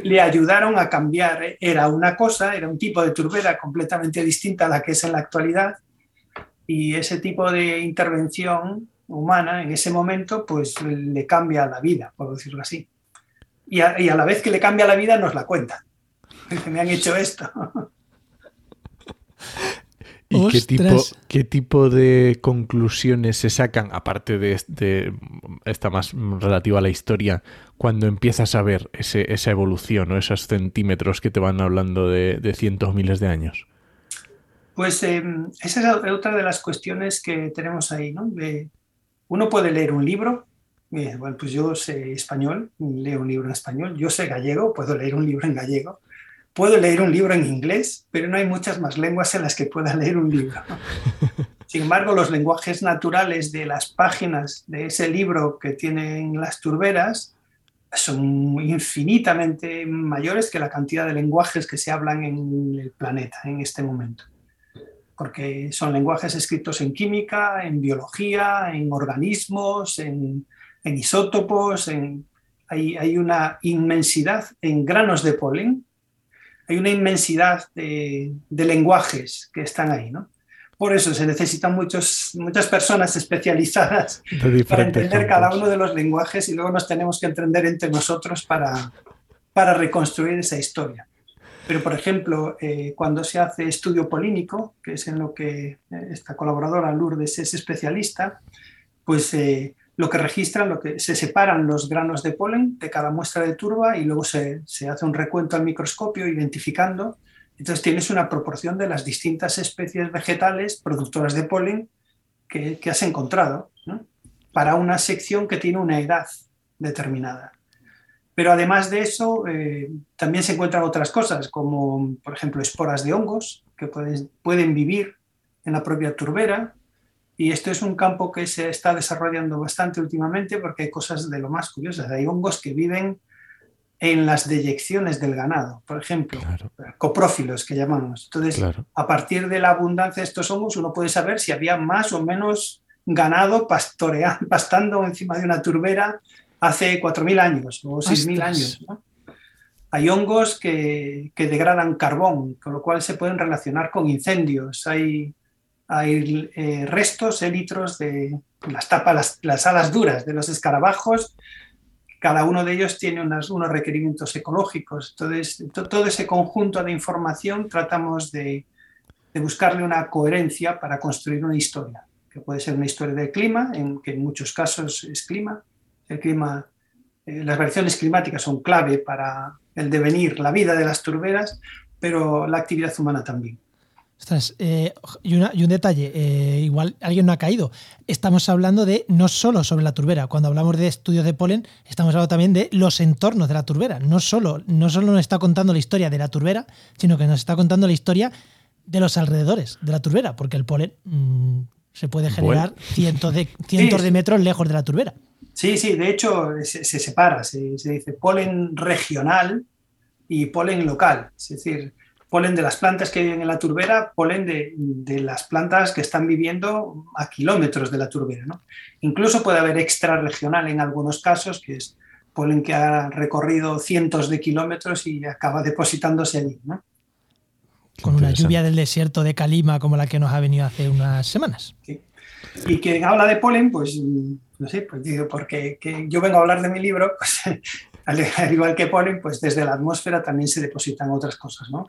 Speaker 4: le, ayudaron a cambiar. Era una cosa, era un tipo de turbera completamente distinta a la que es en la actualidad. Y ese tipo de intervención humana en ese momento, pues le cambia la vida, por decirlo así. Y a, y a la vez que le cambia la vida, nos la cuenta. (laughs) Me han hecho esto.
Speaker 1: ¿Y qué tipo, qué tipo, de conclusiones se sacan, aparte de, esta más relativa a la historia, cuando empiezas a ver esa evolución o esos centímetros que te van hablando de, cientos miles de años?
Speaker 4: Pues em, esa es otra de las cuestiones que tenemos ahí. ¿no? uno puede leer un libro, bueno, pues yo sé español, leo un libro en español, yo sé gallego, puedo leer un libro en gallego puedo leer un libro en inglés, pero no hay muchas más lenguas en las que pueda leer un libro. (laughs) Sin embargo, los lenguajes naturales de las páginas de ese libro que tienen las turberas son infinitamente mayores que la cantidad de lenguajes que se hablan en el planeta en este momento. Porque son lenguajes escritos en química, en biología, en organismos, en, isótopos, hay, hay una inmensidad en granos de polen hay una inmensidad de, lenguajes que están ahí, ¿no? Por eso se necesitan muchos, muchas personas especializadas para entender cada uno de los lenguajes y luego nos tenemos que entender entre nosotros para, para reconstruir esa historia. Pero, por ejemplo, eh, cuando se hace estudio polínico, que es en lo que eh, esta colaboradora Lourdes es especialista, pues eh, lo que registran, lo que se separan los granos de polen de cada muestra de turba y luego se, hace un recuento al microscopio identificando. Entonces tienes una proporción de las distintas especies vegetales productoras de polen que, has encontrado para una sección que tiene una edad determinada. Pero además de eso, eh, también se encuentran otras cosas, como por ejemplo esporas de hongos que pueden, pueden vivir en la propia turbera, y esto es un campo que se está desarrollando bastante últimamente porque hay cosas de lo más curiosas. Hay hongos que viven en las deyecciones del ganado, por ejemplo, coprófilos que llamamos. Entonces, a partir de la abundancia de estos hongos, uno puede saber si había más o menos ganado pastoreando, (laughs) pastando encima de una turbera hace 4.000 años o 6.000 años. Hay hongos que, que, degradan carbón, con lo cual se pueden relacionar con incendios. Hay hay eh, restos, élitros de las tapas, las, alas duras de los escarabajos. Cada uno de ellos tiene unos requerimientos ecológicos. Entonces, todo ese conjunto de información tratamos de, buscarle una coherencia para construir una historia, que puede ser una historia del clima, en, que en muchos casos es clima. El clima eh, las variaciones climáticas son clave para el devenir, la vida de las turberas, pero la actividad humana también.
Speaker 3: Eh, y, un detalle, eh, igual alguien no ha caído. Estamos hablando de no solo sobre la turbera. Cuando hablamos de estudios de polen, estamos hablando también de los entornos de la turbera. No solo, no solo nos está contando la historia de la turbera, sino que nos está contando la historia de los alrededores de la turbera, porque el polen mm, se puede generar cientos, de, (laughs) cientos de metros lejos de la turbera.
Speaker 4: Sí, sí, de hecho se, separa, se, se dice polen regional y polen local. Es decir, polen de las plantas que viven en la turbera, polen de, las plantas que están viviendo a kilómetros de la turbera. ¿no? Incluso puede haber extrarregional en algunos casos, que es polen que ha recorrido cientos de kilómetros y acaba depositándose allí. ¿no?
Speaker 3: Con una lluvia del desierto de Calima como la que nos ha venido hace unas semanas.
Speaker 4: Y quien habla de polen, pues no sé, pues digo, porque yo vengo a hablar de mi libro, (laughs) pues al, igual que polen, pues desde la atmósfera también se depositan otras cosas, ¿no?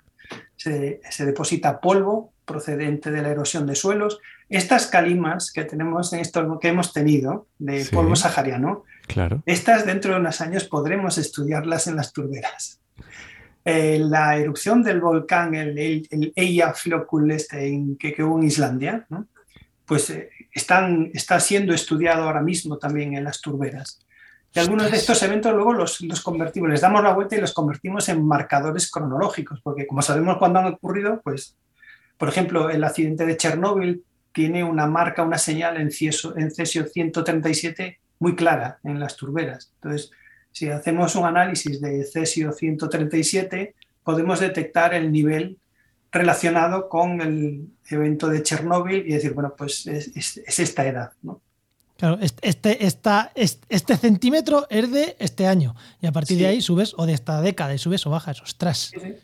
Speaker 4: Se, deposita polvo procedente de la erosión de suelos. Estas calimas que tenemos en esto que hemos tenido de polvo sahariano,
Speaker 1: claro.
Speaker 4: estas dentro de unos años podremos estudiarlas en las turberas. Eh, la erupción del volcán, el, el, Eyjafjökull este en, que, que, hubo en Islandia, pues eh, están, está siendo estudiado ahora mismo también en las turberas. que algunos de estos eventos luego los, los, convertimos, les damos la vuelta y los convertimos en marcadores cronológicos, porque como sabemos cuándo han ocurrido, pues, por ejemplo, el accidente de Chernóbil tiene una marca, una señal en, cesio, en cesio 137 muy clara en las turberas. Entonces, si hacemos un análisis de cesio 137, podemos detectar el nivel relacionado con el evento de Chernóbil y decir, bueno, pues es, es, es esta edad, ¿no?
Speaker 3: Claro, este, esta, este centímetro es de este año. Y a partir sí. de ahí subes, o de esta década, y subes o bajas. Ostras. Sí, sí.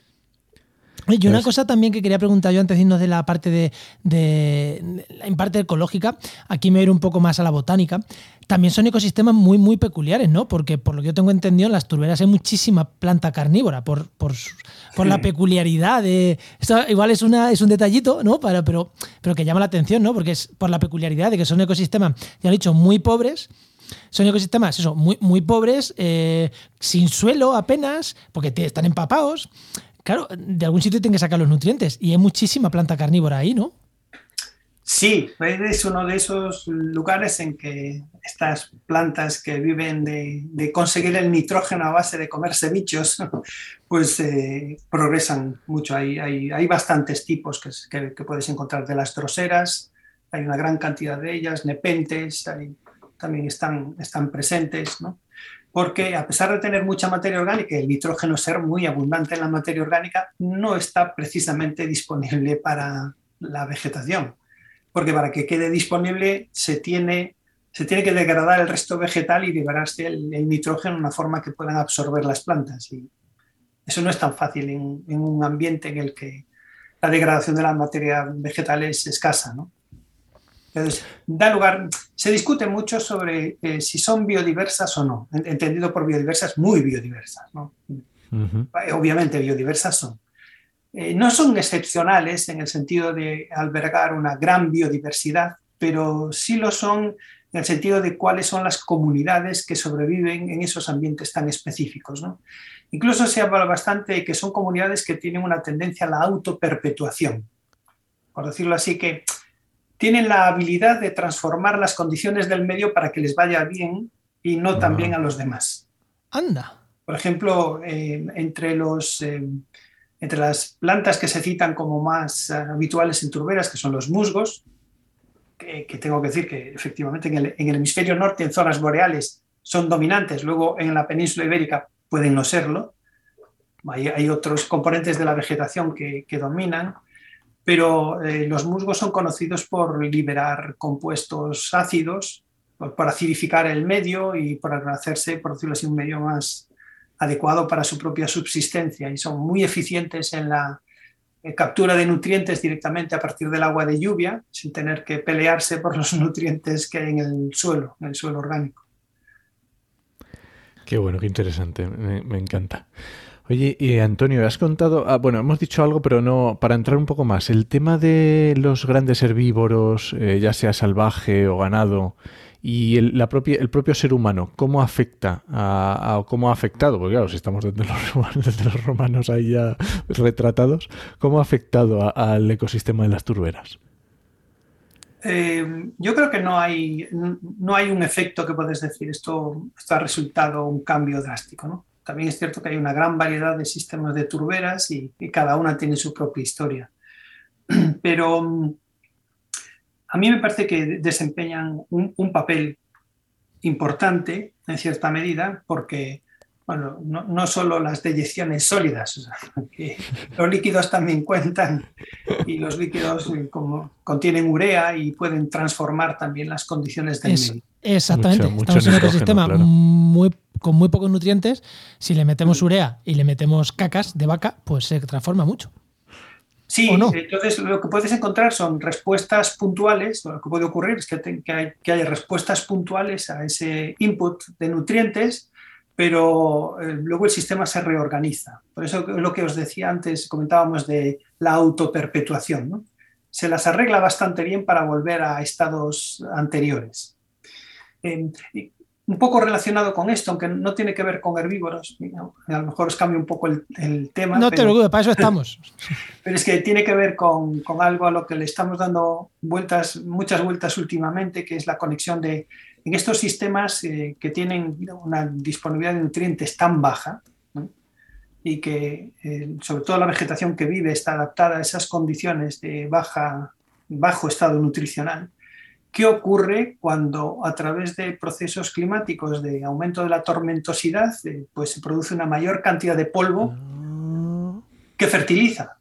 Speaker 3: Y una cosa también que quería preguntar yo antes de irnos de la parte de, de, en parte ecológica, aquí me voy a ir un poco más a la botánica. También son ecosistemas muy, muy peculiares, ¿no? Porque por lo que yo tengo entendido, en las turberas hay muchísima planta carnívora, por, por, por sí. la peculiaridad de. Esto igual es una, es un detallito, ¿no? Para, pero, pero que llama la atención, ¿no? Porque es por la peculiaridad de que son ecosistemas, ya he dicho, muy pobres son ecosistemas eso, muy, muy pobres, eh, sin suelo apenas, porque te, están empapados. Claro, de algún sitio tienen que sacar los nutrientes y hay muchísima planta carnívora ahí, ¿no?
Speaker 4: Sí, es uno de esos lugares en que estas plantas que viven de, conseguir el nitrógeno a base de comerse bichos, (laughs) pues eh, progresan mucho. Hay, hay, hay bastantes tipos que, que, puedes encontrar de las droseras, hay una gran cantidad de ellas, nepentes, también están, están presentes, ¿no? porque a pesar de tener mucha materia orgánica, el nitrógeno ser muy abundante en la materia orgánica, no está precisamente disponible para la vegetación, porque para que quede disponible se tiene, se tiene que degradar el resto vegetal y liberarse el, el nitrógeno de una forma que puedan absorber las plantas. Y eso no es tan fácil en, en, un ambiente en el que la degradación de la materia vegetal es escasa. ¿no? Entonces, da lugar, se discute mucho sobre eh, si son biodiversas o no, entendido por biodiversas, muy biodiversas. ¿no? Uh -huh. Obviamente biodiversas son. Eh, no son excepcionales en el sentido de albergar una gran biodiversidad, pero sí lo son en el sentido de cuáles son las comunidades que sobreviven en esos ambientes tan específicos. ¿no? Incluso se habla bastante de que son comunidades que tienen una tendencia a la autoperpetuación, por decirlo así, que tienen la habilidad de transformar las condiciones del medio para que les vaya bien y no también a los demás.
Speaker 3: Anda.
Speaker 4: Por ejemplo, eh, entre, los, eh, entre las plantas que se citan como más uh, habituales en turberas, que son los musgos, que, tengo que decir que efectivamente en el, hemisferio norte, en zonas boreales, son dominantes, luego en la península ibérica pueden no serlo. Hay, otros componentes de la vegetación que, que dominan pero eh, los musgos son conocidos por liberar compuestos ácidos, por, por, acidificar el medio y por hacerse, por decirlo así, un medio más adecuado para su propia subsistencia y son muy eficientes en la eh, captura de nutrientes directamente a partir del agua de lluvia, sin tener que pelearse por los (laughs) nutrientes que hay en el suelo, en el suelo orgánico.
Speaker 1: Qué bueno, qué interesante, me, encanta. Oye, y Antonio, has contado, ah, bueno, hemos dicho algo, pero no, para entrar un poco más, el tema de los grandes herbívoros, eh, ya sea salvaje o ganado, y el, la propia, el propio ser humano, ¿cómo afecta a, a cómo ha afectado? Porque claro, si estamos desde los, (laughs) desde los romanos ahí ya retratados, ¿cómo ha afectado al ecosistema de las turberas?
Speaker 4: Eh, yo creo que no hay, no hay un efecto que puedes decir, esto, esto ha resultado un cambio drástico, ¿no? También es cierto que hay una gran variedad de sistemas de turberas y, y cada una tiene su propia historia. (clears throat) Pero mm, a mí me parece que desempeñan un, un papel importante en cierta medida porque bueno, no, no, solo las deyecciones sólidas, o sea, (laughs) que los líquidos también cuentan y los líquidos eh, como contienen urea y pueden transformar también las condiciones del
Speaker 3: es, medio. Exactamente, mucho, mucho estamos en un ecosistema claro. muy, con muy pocos nutrientes, si le metemos urea y le metemos cacas de vaca, pues se transforma mucho.
Speaker 4: Sí, no? entonces lo que puedes encontrar son respuestas puntuales, lo que puede ocurrir es que, te, que, hay, que respuestas puntuales a ese input de nutrientes pero eh, luego el sistema se reorganiza. Por eso lo que os decía antes, comentábamos de la autoperpetuación. ¿no? Se las arregla bastante bien para volver a estados anteriores. Eh, un poco relacionado con esto, aunque no tiene que ver con herbívoros, a lo mejor os cambio un poco el, el tema.
Speaker 3: No pero, te preocupes, para eso estamos. (laughs)
Speaker 4: Pero es que tiene que ver con, con, algo a lo que le estamos dando vueltas, muchas vueltas últimamente, que es la conexión de en estos sistemas eh, que tienen una disponibilidad de nutrientes tan baja y que eh, sobre todo la vegetación que vive está adaptada a esas condiciones de baja, bajo estado nutricional, ¿qué ocurre cuando a través de procesos climáticos de aumento de la tormentosidad eh, pues se produce una mayor cantidad de polvo que fertiliza?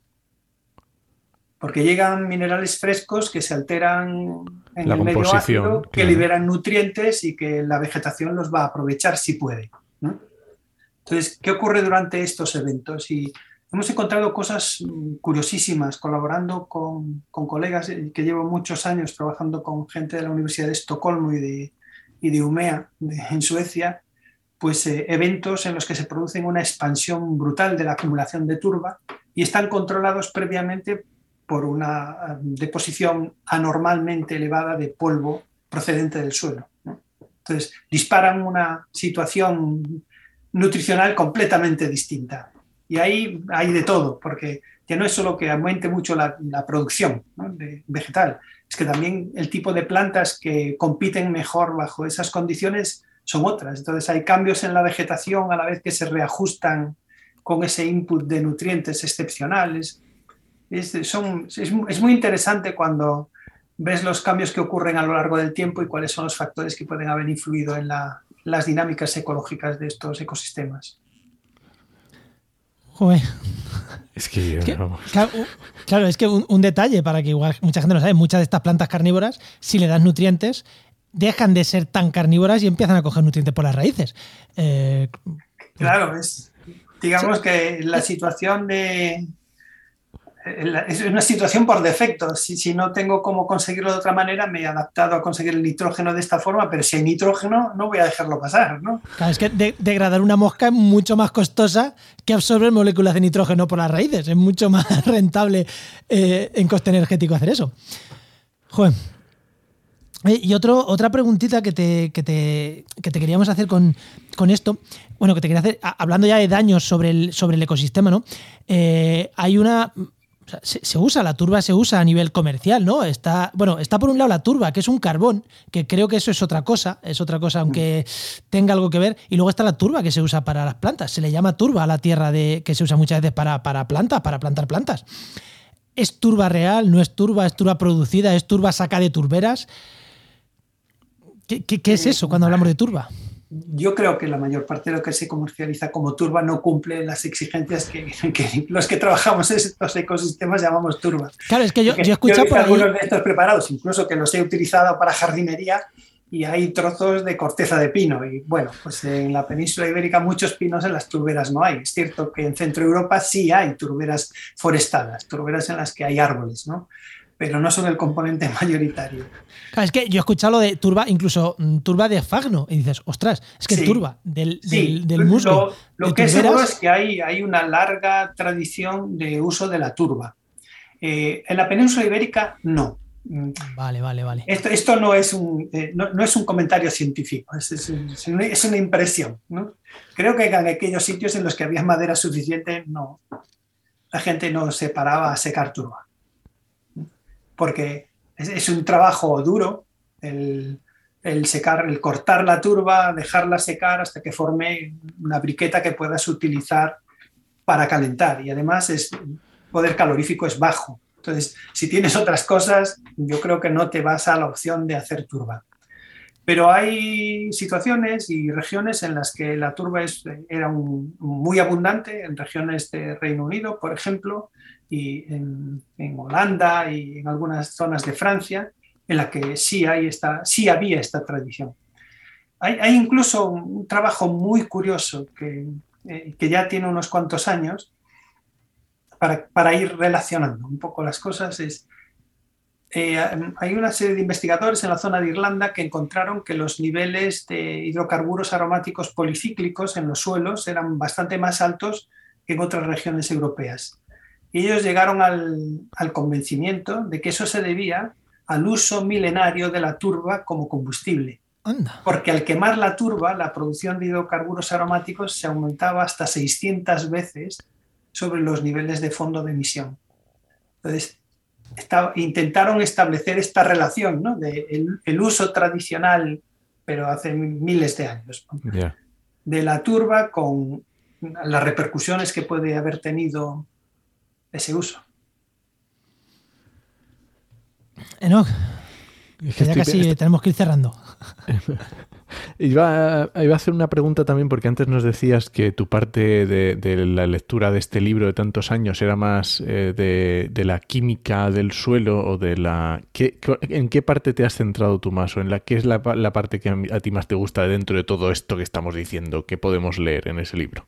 Speaker 4: porque llegan minerales frescos que se alteran en el medio ácido, que liberan nutrientes y que la vegetación los va a aprovechar si puede. Entonces, ¿qué ocurre durante estos eventos? Y hemos encontrado cosas curiosísimas colaborando con, colegas que llevo muchos años trabajando con gente de la Universidad de Estocolmo y de, y de Umea en Suecia, pues eh, eventos en los que se produce una expansión brutal de la acumulación de turba y están controlados previamente por una eh, deposición anormalmente elevada de polvo procedente del suelo. Entonces, disparan una situación nutricional completamente distinta. Y ahí hay de todo, porque ya no es solo que aumente mucho la, producción vegetal, es que también el tipo de plantas que compiten mejor bajo esas condiciones son otras. Entonces hay cambios en la vegetación a la vez que se reajustan con ese input de nutrientes excepcionales es, muy interesante cuando ves los cambios que ocurren a lo largo del tiempo y cuáles son los factores que pueden haber influido en las dinámicas ecológicas de estos ecosistemas.
Speaker 3: Joder.
Speaker 1: Es que,
Speaker 3: claro, es que un, detalle para que igual mucha gente lo sabe, muchas de estas plantas carnívoras, si le das nutrientes, dejan de ser tan carnívoras y empiezan a coger nutrientes por las raíces. Eh,
Speaker 4: claro, es digamos que la situación de, es una situación por defecto. Si, si, no tengo cómo conseguirlo de otra manera, me he adaptado a conseguir el nitrógeno de esta forma, pero si hay nitrógeno, no voy a dejarlo pasar. ¿no?
Speaker 3: Claro, es que degradar una mosca es mucho más costosa que absorber moléculas de nitrógeno por las raíces. Es mucho más (laughs) rentable eh, en coste energético hacer eso. Joder. Y otro, otra preguntita que te, que te, que te queríamos hacer con, con, esto, bueno, que te quería hacer, hablando ya de daños sobre el, sobre el ecosistema, ¿no? Eh, hay una se, usa, la turba se usa a nivel comercial, ¿no? Está, bueno, está por un lado la turba, que es un carbón, que creo que eso es otra cosa, es otra cosa, aunque tenga algo que ver. Y luego está la turba que se usa para las plantas. Se le llama turba a la tierra de, que se usa muchas veces para, para plantas, para plantar plantas. ¿Es turba real? ¿No es turba? ¿Es turba producida? ¿Es turba saca de turberas? qué es eso cuando hablamos de turba?
Speaker 4: Yo creo que la mayor parte de lo que se comercializa como turba no cumple las exigencias que, los que trabajamos en estos ecosistemas llamamos turba.
Speaker 3: Claro, es que yo, he escuchado por
Speaker 4: algunos de estos preparados, incluso que los he utilizado para jardinería y hay trozos de corteza de pino. Y bueno, pues en la península ibérica muchos pinos en las turberas no hay. Es cierto que en Centro Europa sí hay turberas forestadas, turberas en las que hay árboles, ¿no? Pero no son el componente (laughs) mayoritario.
Speaker 3: es que yo he escuchado lo de turba, incluso mm, turba de fagno, y dices, ostras, es que turba del, del, musgo.
Speaker 4: Lo, que es seguro es que hay, hay una larga tradición de uso de la turba. Eh, en la península ibérica, no.
Speaker 3: Vale, vale, vale.
Speaker 4: Esto, esto no, es un, eh, no, es un comentario científico, es, es, una, impresión. ¿no? Creo que en aquellos sitios en los que había madera suficiente, no, la gente no se paraba a secar turba porque es, un trabajo duro el, secar, el cortar la turba, dejarla secar hasta que forme una briqueta que puedas utilizar para calentar. Y además es, el poder calorífico es bajo. Entonces, si tienes otras cosas, yo creo que no te vas a la opción de hacer turba. Pero hay situaciones y regiones en las que la turba era muy abundante, en regiones de Reino Unido, por ejemplo, y en, Holanda y en algunas zonas de Francia, en la que sí, hay esta, sí había esta tradición. Hay, incluso un, trabajo muy curioso que, eh, que, ya tiene unos cuantos años para, para, ir relacionando un poco las cosas. Es, eh, hay una serie de investigadores en la zona de Irlanda que encontraron que los niveles de hidrocarburos aromáticos policíclicos en los suelos eran bastante más altos que en otras regiones europeas. Y ellos llegaron al, convencimiento de que eso se debía al uso milenario de la turba como combustible. Porque al quemar la turba, la producción de hidrocarburos aromáticos se aumentaba hasta 600 veces sobre los niveles de fondo de emisión. Entonces, intentaron establecer esta relación ¿no? de el, uso tradicional pero hace miles de años. De la turba con las repercusiones que puede haber tenido ese uso.
Speaker 3: Enoch, ya casi tenemos que ir cerrando. (laughs)
Speaker 1: Iba, iba, a hacer una pregunta también porque antes nos decías que tu parte de, la lectura de este libro de tantos años era más eh, de, la química del suelo o de la... ¿En qué parte te has centrado tú más o en la qué es la, parte que a, ti más te gusta dentro de todo esto que estamos diciendo que podemos leer en ese libro?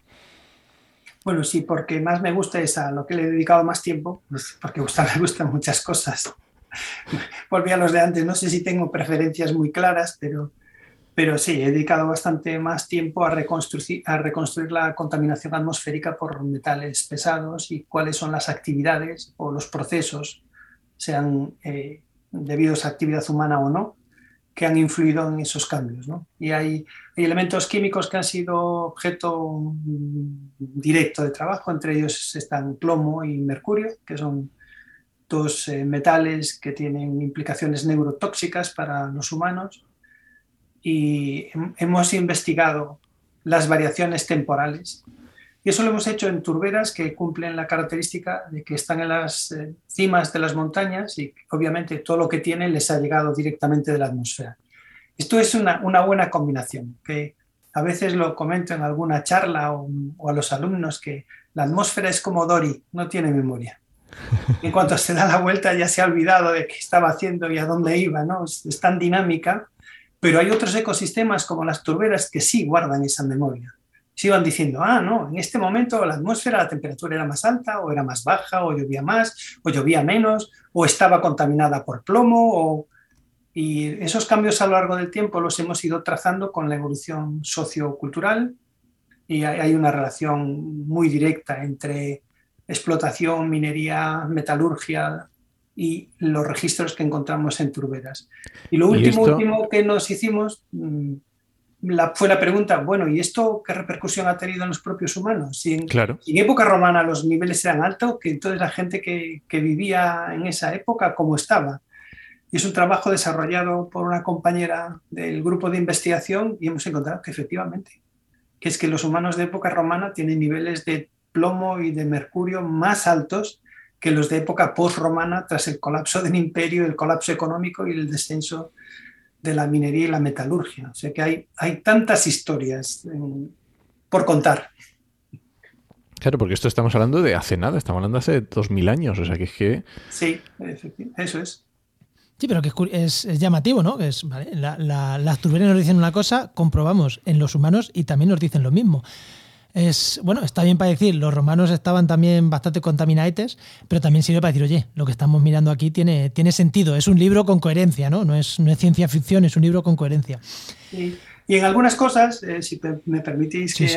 Speaker 4: Bueno, sí, porque más me gusta es a lo que le he dedicado más tiempo, pues porque (laughs) me gustan muchas cosas. (laughs) Volví a los de antes, no sé si tengo preferencias muy claras, pero pero sí, he dedicado bastante más tiempo a reconstruir, a reconstruir la contaminación atmosférica por metales pesados y cuáles son las actividades o los procesos, sean eh, debidos a actividad humana o no, que han influido en esos cambios. Y hay, elementos químicos que han sido objeto directo de trabajo, entre ellos están plomo y mercurio, que son dos eh, metales que tienen implicaciones neurotóxicas para los humanos y hemos investigado las variaciones temporales. Y eso lo hemos hecho en turberas que cumplen la característica de que están en las eh, cimas de las montañas y obviamente todo lo que tienen les ha llegado directamente de la atmósfera. Esto es una, una buena combinación, que a veces lo comento en alguna charla o, o, a los alumnos que la atmósfera es como Dory, no tiene memoria. (laughs) En cuanto se da la vuelta ya se ha olvidado de qué estaba haciendo y a dónde iba, ¿no? es tan dinámica pero hay otros ecosistemas como las turberas que sí guardan esa memoria. Se iban diciendo, ah, no, en este momento la atmósfera, la temperatura era más alta, o era más baja, o llovía más, o llovía menos, o estaba contaminada por plomo, y esos cambios a lo largo del tiempo los hemos ido trazando con la evolución sociocultural y hay una relación muy directa entre explotación, minería, metalurgia, y los registros que encontramos en turberas. Y lo último, último que nos hicimos mm, la, fue la pregunta, bueno, ¿y esto qué repercusión ha tenido en los propios humanos? Si en,
Speaker 1: claro.
Speaker 4: en época romana los niveles eran altos, que entonces la gente que, que, vivía en esa época, ¿cómo estaba? Y es un trabajo desarrollado por una compañera del grupo de investigación y hemos encontrado que efectivamente, que es que los humanos de época romana tienen niveles de plomo y de mercurio más altos que los de época post-romana tras el colapso del imperio, el colapso económico y el descenso de la minería y la metalurgia. O sea que hay, hay tantas historias por contar.
Speaker 1: Claro, porque esto estamos hablando de hace nada, estamos hablando de hace dos mil años, o sea que es que...
Speaker 4: Sí, eso es.
Speaker 3: Sí, pero que es, llamativo, ¿no? es, las turberas nos dicen una cosa, comprobamos en los humanos y también nos dicen lo mismo es, bueno, está bien para decir, los romanos estaban también bastante contaminados, pero también sirve para decir, oye, lo que estamos mirando aquí tiene, tiene sentido, es un libro con coherencia, ¿no? No es, no es ciencia ficción, es un libro con coherencia.
Speaker 4: Y en algunas cosas, eh, si me permitís que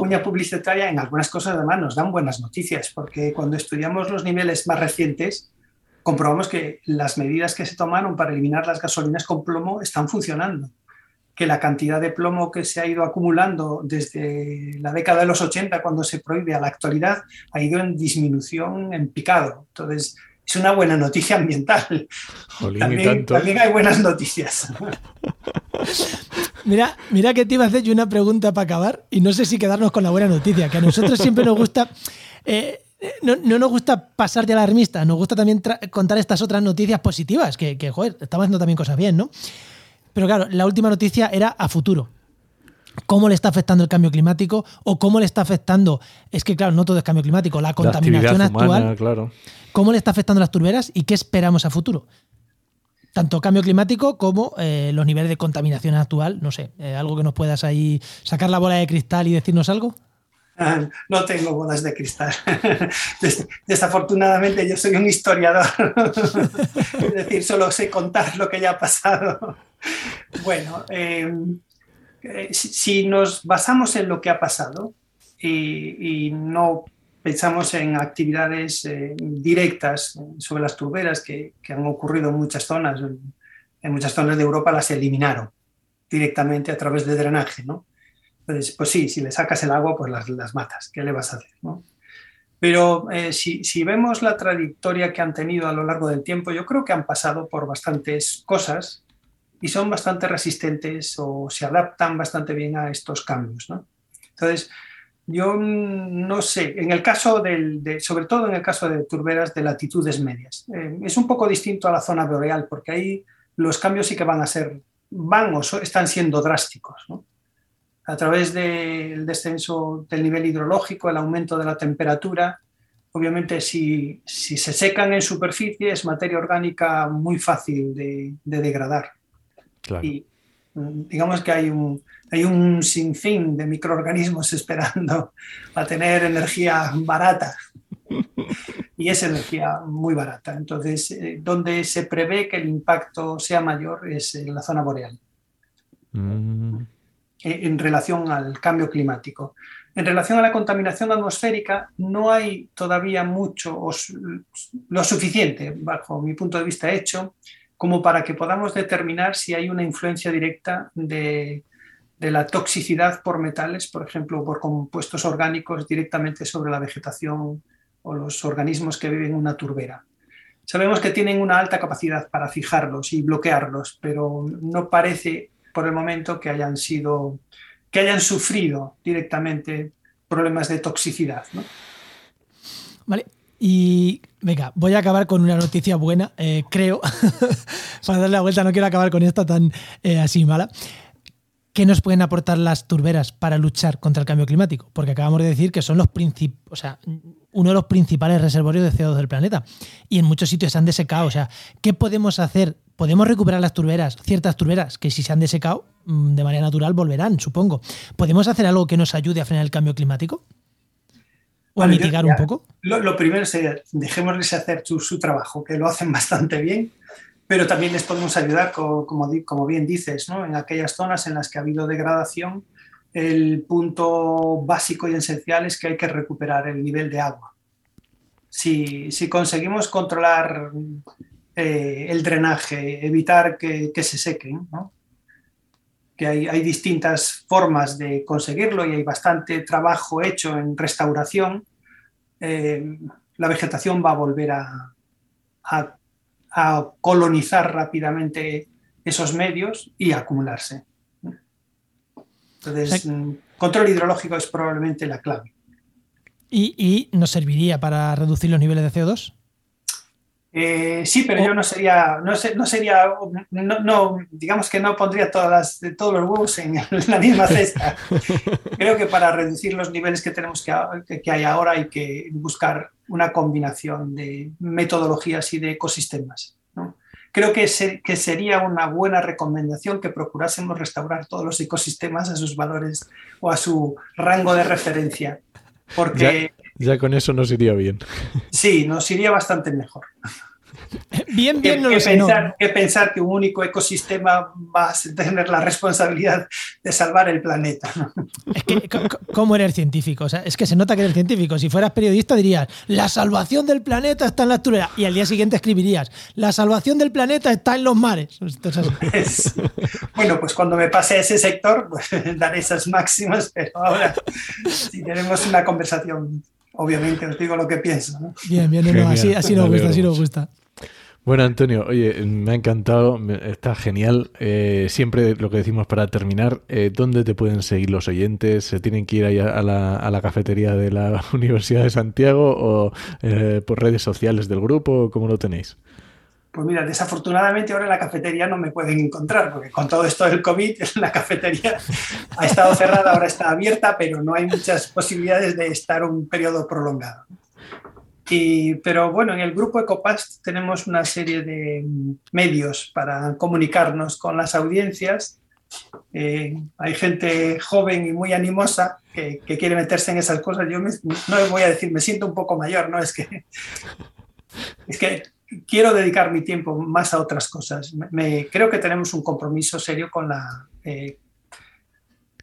Speaker 4: una publicitaria, en algunas cosas además nos dan buenas noticias, porque cuando estudiamos los niveles más recientes, comprobamos que las medidas que se tomaron para eliminar las gasolinas con plomo están funcionando que la cantidad de plomo que se ha ido acumulando desde la década de los 80, cuando se prohíbe a la actualidad, ha ido en disminución, en picado. Entonces, es una buena noticia ambiental. también, también, hay buenas noticias. (laughs)
Speaker 3: Mira, mira que te iba a hacer yo una pregunta para acabar y no sé si quedarnos con la buena noticia, que a nosotros (laughs) siempre nos gusta... Eh, no, nos gusta pasar de alarmista, nos gusta también contar estas otras noticias positivas, que, que joder, estamos haciendo también cosas bien, ¿no? Pero claro, la última noticia era a futuro. ¿Cómo le está afectando el cambio climático o cómo le está afectando? Es que, claro, no todo es cambio climático, la contaminación actual.
Speaker 1: claro.
Speaker 3: ¿Cómo le está afectando las turberas y qué esperamos a futuro? Tanto cambio climático como eh, los niveles de contaminación actual. No sé, eh, algo que nos puedas ahí sacar la bola de cristal y decirnos algo. (laughs)
Speaker 4: no tengo bolas de cristal. (laughs) Desafortunadamente yo soy un historiador. (laughs) es decir, solo sé contar lo que ya ha pasado. Bueno, eh, eh, si nos basamos en lo que ha pasado y, no pensamos en actividades eh, directas sobre las turberas que, han ocurrido en muchas zonas, en muchas zonas de Europa las eliminaron directamente a través de drenaje, ¿no? Pues sí, si le sacas el agua, pues las, matas, ¿qué le vas a hacer? Pero si, si, vemos la trayectoria que han tenido a lo largo del tiempo, yo creo que han pasado por bastantes cosas y son bastante resistentes o se adaptan bastante bien a estos cambios. ¿no? Entonces, yo no sé, en el caso del, de, sobre todo en el caso de turberas de latitudes medias, eh, es un poco distinto a la zona boreal porque ahí los cambios sí que van a ser, van o están siendo drásticos. ¿no? A través del descenso del nivel hidrológico, el aumento de la temperatura, obviamente si, se secan en superficie es materia orgánica muy fácil de degradar. Claro. Y mm, digamos que hay un, hay un sinfín de microorganismos (laughs) esperando a tener energía barata. Y es energía muy barata. Entonces, eh, donde se prevé que el impacto sea mayor es en la zona boreal. Mm. En relación al cambio climático. En relación a la contaminación atmosférica, no hay todavía mucho, o lo suficiente, bajo mi punto de vista, hecho como para que podamos determinar si hay una influencia directa de, de la toxicidad por metales, por ejemplo, por compuestos orgánicos directamente sobre la vegetación o los organismos que viven en una turbera. Sabemos que tienen una alta capacidad para fijarlos y bloquearlos, pero no parece por el momento que hayan sido que hayan sufrido directamente problemas de toxicidad.
Speaker 3: Vale, y venga, voy a acabar con una noticia buena, eh, creo. (laughs) Para darle la vuelta, no quiero acabar con esta tan eh, así mala. ¿Qué nos pueden aportar las turberas para luchar contra el cambio climático? Porque acabamos de decir que son los o sea, uno de los principales reservorios de CO2 del planeta. Y en muchos sitios se han desecado. O sea, ¿qué podemos hacer? ¿Podemos recuperar las turberas, ciertas turberas, que si se han desecado, mm, de manera natural volverán, supongo? ¿Podemos hacer algo que nos ayude a frenar el cambio climático? ¿O a mitigar un poco?
Speaker 4: Lo, primero sería, dejémosles hacer su trabajo, que lo hacen (laughs) bastante bien pero también les podemos ayudar, como, como bien dices, ¿no? en aquellas zonas en las que ha habido degradación, el punto básico y esencial es que hay que recuperar el nivel de agua. Si, si conseguimos controlar eh, el drenaje, evitar que, que se sequen, ¿no? que hay, hay, distintas formas de conseguirlo y hay bastante trabajo hecho en restauración, eh, la vegetación va a volver a, a a colonizar rápidamente esos medios y acumularse. Entonces, mm, control hidrológico es probablemente la clave.
Speaker 3: ¿Y, nos serviría para reducir los niveles de CO2?
Speaker 4: Eh, sí, pero yo no sería, no, no sería, no, digamos que no pondría todas todos los huevos en, (laughs) la misma cesta. Creo que para reducir los niveles que tenemos que, que hay ahora hay que buscar una combinación de metodologías y de ecosistemas. Creo que, que sería una buena recomendación que procurásemos restaurar todos los ecosistemas a sus valores o a su rango de referencia. Porque,
Speaker 1: ya, ya con eso nos iría bien.
Speaker 4: Sí, nos iría bastante mejor. (laughs)
Speaker 3: Bien, bien,
Speaker 4: no que, pensar, que pensar que un único ecosistema va a tener la responsabilidad de salvar el planeta.
Speaker 3: Es que, ¿cómo eres científico? O sea, es que se nota que eres científico. Si fueras periodista dirías, la salvación del planeta está en la turera. Y al día siguiente escribirías, la salvación del planeta está en los mares. (laughs)
Speaker 4: bueno, pues cuando me pase a ese sector, pues (laughs) daré esas máximas, pero ahora si tenemos una conversación obviamente os digo lo que pienso.
Speaker 3: Bien, bien, así, así nos gusta, así nos gusta.
Speaker 1: Bueno, Antonio, oye, me ha encantado, está genial. Eh, siempre lo que decimos para terminar, eh, ¿dónde te pueden seguir los oyentes? ¿Se tienen que ir ahí a la, a la cafetería de la (laughs) Universidad de Santiago o eh, por redes sociales del grupo? ¿Cómo lo tenéis?
Speaker 4: Pues mira, desafortunadamente ahora en la cafetería no me pueden encontrar, porque con todo esto del COVID, (laughs) la cafetería ha estado cerrada, ahora está abierta, pero no hay muchas posibilidades de estar un periodo prolongado pero bueno, en el grupo Ecopast tenemos una serie de medios para comunicarnos con las audiencias. Eh, hay gente joven y muy animosa que, quiere meterse en esas cosas. Yo no voy a decir, me siento un poco mayor, no es que es que quiero dedicar mi tiempo más a otras cosas. Creo que tenemos un compromiso serio con eh,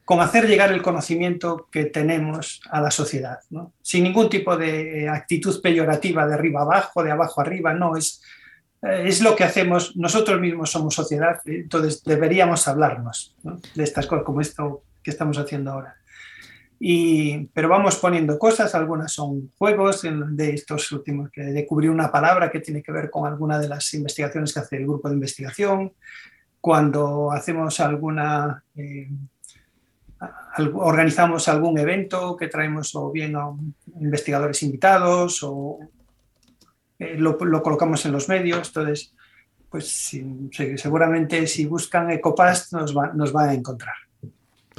Speaker 4: con hacer llegar el conocimiento que tenemos a la sociedad, sin ningún tipo de eh, actitud peyorativa de arriba abajo, de abajo arriba, no, es, eh, es lo que hacemos, nosotros mismos somos sociedad, entonces deberíamos hablarnos de estas cosas como esto que estamos haciendo ahora. Pero vamos poniendo cosas, algunas son juegos de estos últimos, que descubrí una palabra que tiene que ver con alguna de las investigaciones que hace el grupo de investigación, cuando hacemos alguna, eh, organizamos algún evento que traemos o bien a investigadores invitados o eh, lo, colocamos en los medios. Entonces, pues seguramente si buscan Ecopast nos, nos van a encontrar.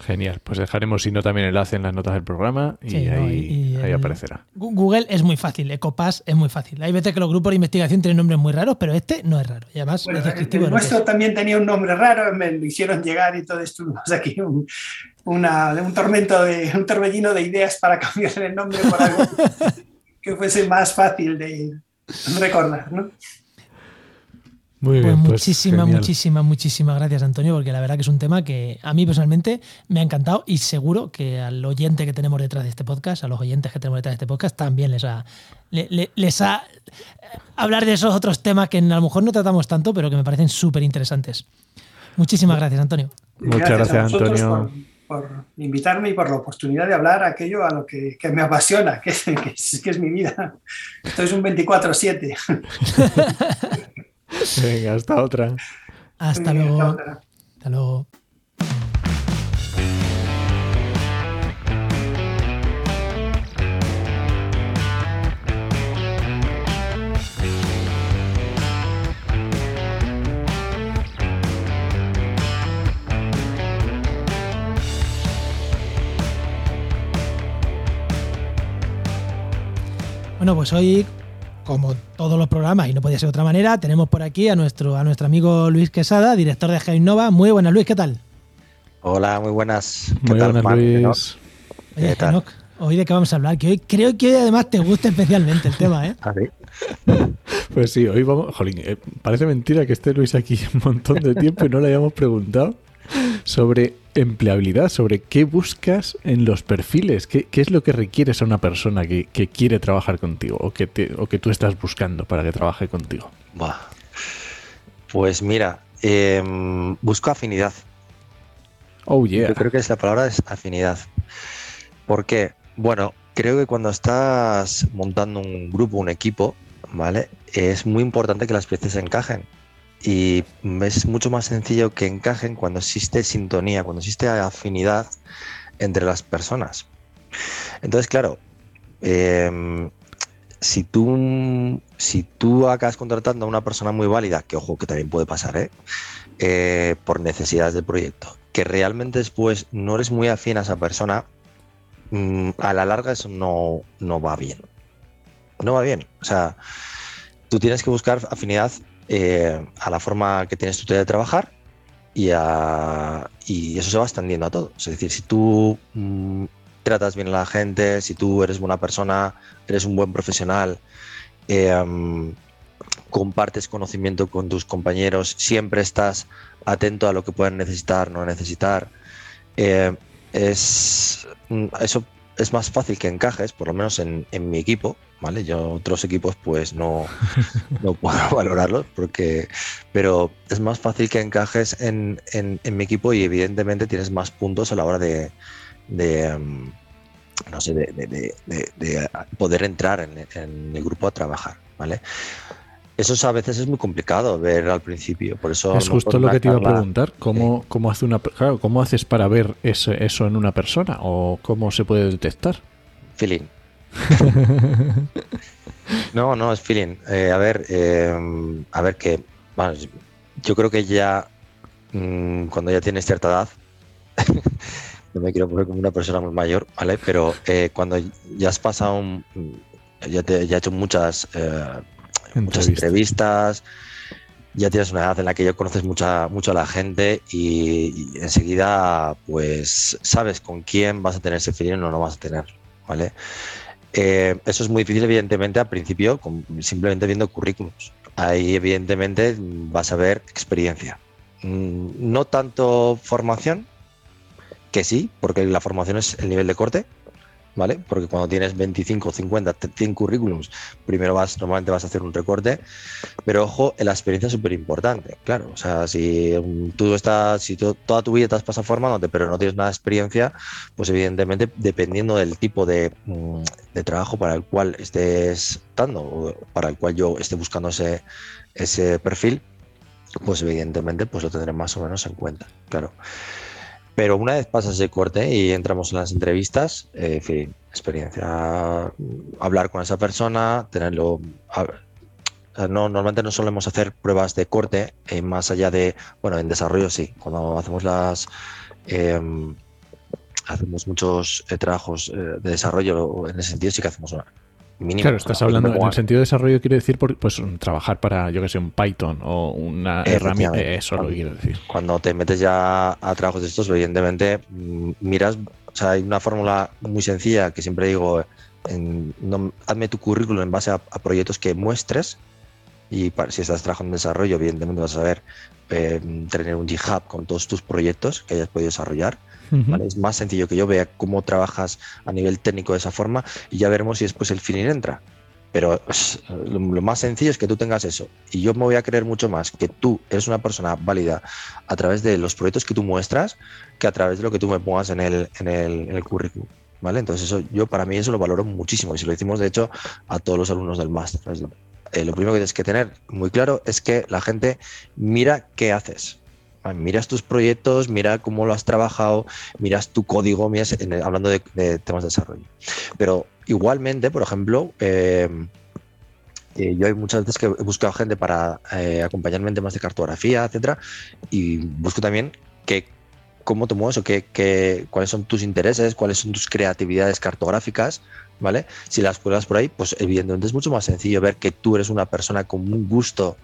Speaker 1: Genial, pues dejaremos, si no, también enlace en las notas del programa y ahí, aparecerá.
Speaker 3: Google es muy fácil, Ecopass es muy fácil. Hay veces que los grupos de investigación tienen nombres muy raros, pero este no es raro. Y además es
Speaker 4: descriptivo. El, nuestro también tenía un nombre raro, me lo hicieron llegar y todo esto. (laughs) aquí un, un tormento, de, un torbellino de ideas para (laughs) cambiar el nombre por algo (laughs) que fuese más fácil de recordar, ¿no?
Speaker 3: Muy bien, pues muchísimas, muchísimas, muchísimas gracias, Antonio, porque la verdad que es un tema que a mí personalmente me ha encantado y seguro que al oyente que tenemos detrás de este podcast, a los oyentes que tenemos detrás de este podcast, también les ha, les ha hablar de esos otros temas que a lo mejor no tratamos tanto, pero que me parecen súper interesantes. Muchísimas gracias, Antonio.
Speaker 1: Muchas gracias, Antonio.
Speaker 4: Por, invitarme y por la oportunidad de hablar aquello a lo que, me apasiona, que, (laughs) que, es, que es mi vida. Esto es un 24-7. (laughs) (laughs)
Speaker 1: Venga, hasta otra.
Speaker 3: Hasta luego. Hasta luego. Bueno, pues hoy como todos los programas, y no podía ser de otra manera, tenemos por aquí a nuestro, a nuestro amigo Luis Quesada, director de GeoInnova. Muy buenas, Luis, ¿qué tal?
Speaker 5: Hola, muy buenas.
Speaker 1: ¿Qué muy tal, buenas, Luis.
Speaker 3: Oye, hoy de qué vamos a hablar, que hoy creo que hoy además te gusta especialmente el tema, ¿eh? (laughs)
Speaker 5: ¿Ah, (laughs)
Speaker 1: Pues sí, hoy vamos. Jolín, eh, parece mentira que esté Luis aquí un montón de tiempo y no le hayamos preguntado sobre empleabilidad, sobre qué buscas en los perfiles, qué, es lo que requieres a una persona que, quiere trabajar contigo o que, o que tú estás buscando para que trabaje contigo.
Speaker 5: Pues mira, em, busco afinidad.
Speaker 1: Oh, yeah.
Speaker 5: Yo creo que es la palabra es afinidad. ¿Por qué? Bueno, creo que cuando estás montando un grupo, un equipo, ¿vale? Es muy importante que las piezas encajen y es mucho más sencillo que encajen cuando existe sintonía, cuando existe afinidad entre las personas. Entonces, claro, em, si, tú, si tú acabas contratando a una persona muy válida, que ojo que también puede pasar, ¿eh? Eh, por necesidades del proyecto, que realmente después no eres muy afín a esa persona, mm, a la larga eso no, no va bien. No va bien. O sea, tú tienes que buscar afinidad eh, a la forma que tienes tu de trabajar y, y, eso se va extendiendo a todo. Es decir, si tú mm, tratas bien a la gente, si tú eres buena persona, eres un buen profesional, em, compartes conocimiento con tus compañeros, siempre estás atento a lo que pueden necesitar, no necesitar, eh, es, mm, eso es más fácil que encajes, por lo menos en, en mi equipo, ¿vale? Yo otros equipos pues no, no (laughs) puedo valorarlos porque, pero es más fácil que encajes en, mi equipo y evidentemente tienes más puntos a la hora de, em, no sé, de, poder entrar en, el grupo a trabajar, ¿vale? Eso a veces es muy complicado ver al principio, por eso...
Speaker 1: Es justo lo que te iba a preguntar, ¿cómo, cómo, hace una, ¿cómo haces para ver eso, eso en una persona o cómo se puede detectar?
Speaker 5: Feeling. (laughs) no, no, es feeling. Eh, a ver, eh, a ver que, yo creo que ya mm, cuando ya tienes cierta edad, (laughs) no me quiero poner como una persona muy mayor, ¿vale? Pero eh, cuando ya has pasado, un, ya, te, ya hecho muchas, muchas entrevistas, ya tienes una edad en la que ya conoces mucha, mucho a la gente y, y, enseguida pues sabes con quién vas a tener ese feeling o no lo vas a tener, ¿vale? Eh, eso es muy difícil, evidentemente, al principio, simplemente viendo currículums. Ahí, evidentemente, vas a ver experiencia. Mm, no tanto formación, que sí, porque la formación es el nivel de corte, ¿vale? Porque cuando tienes 25, 50, 100 currículums, primero vas, normalmente vas a hacer un recorte, pero ojo, la experiencia es súper importante, claro. O sea, si tú estás, si toda tu vida te has formándote, pero no tienes nada de experiencia, pues evidentemente, dependiendo del tipo de, mm, de trabajo para el cual estés dando, o para el cual yo esté buscando ese, ese perfil, pues evidentemente pues lo tendré más o menos en cuenta, claro. Pero una vez pasas ese corte y entramos en las entrevistas, eh, en fin, experiencia, hablar con esa persona, tenerlo... no, normalmente no solemos hacer pruebas de corte, eh, más allá de, bueno, en desarrollo sí, cuando hacemos las... Em, hacemos muchos eh, trabajos de desarrollo, en ese sentido sí que hacemos una,
Speaker 1: claro, estás hablando en el sentido de desarrollo, quiere decir pues trabajar para, yo que sé, un Python o una herramienta. Eso lo quiero decir.
Speaker 5: Cuando te metes ya a trabajos de estos, evidentemente mm, miras, o sea, hay una fórmula muy sencilla que siempre digo, hazme tu currículum en base a, proyectos que muestres y si estás trabajando en desarrollo, evidentemente vas a ver eh, tener un GitHub con todos tus proyectos que hayas podido desarrollar es más sencillo que yo vea cómo trabajas a nivel técnico de esa forma y ya veremos si después el feeling entra. Pero lo, más sencillo es que tú tengas eso. Y yo me voy a creer mucho más que tú eres una persona válida a través de los proyectos que tú muestras que a través de lo que tú me pongas en el, en el, currículum. ¿Vale? Entonces, eso, yo para mí eso lo valoro muchísimo. Y si lo decimos, de hecho, a todos los alumnos del máster. Eh, lo primero que tienes que tener muy claro es que la gente mira qué haces. Miras tus proyectos, mira cómo lo has trabajado, miras tu código, miras hablando de, temas de desarrollo. Pero igualmente, por ejemplo, eh, eh, yo hay muchas veces que he buscado gente para eh, acompañarme en temas de cartografía, etcétera, y busco también que, cómo te mueves o qué, cuáles son tus intereses, cuáles son tus creatividades cartográficas, ¿vale? Si las pruebas por ahí, pues evidentemente es mucho más sencillo ver que tú eres una persona con un gusto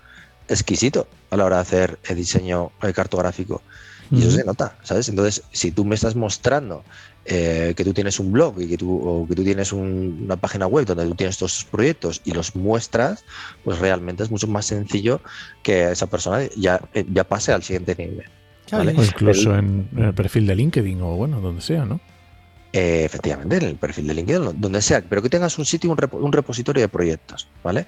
Speaker 5: exquisito a la hora de hacer el diseño cartográfico. Y eso se nota, ¿sabes? Entonces, si tú me estás mostrando eh, que tú tienes un blog y que tú, o que tú tienes una página web donde tú tienes todos tus proyectos y los muestras, pues realmente es mucho más sencillo que esa persona ya, eh, ya pase al siguiente nivel.
Speaker 1: O incluso en el perfil de LinkedIn o bueno, donde sea, ¿no?
Speaker 5: Eh, efectivamente, en el perfil de LinkedIn, donde sea, pero que tengas un sitio, un, repositorio de proyectos, ¿vale?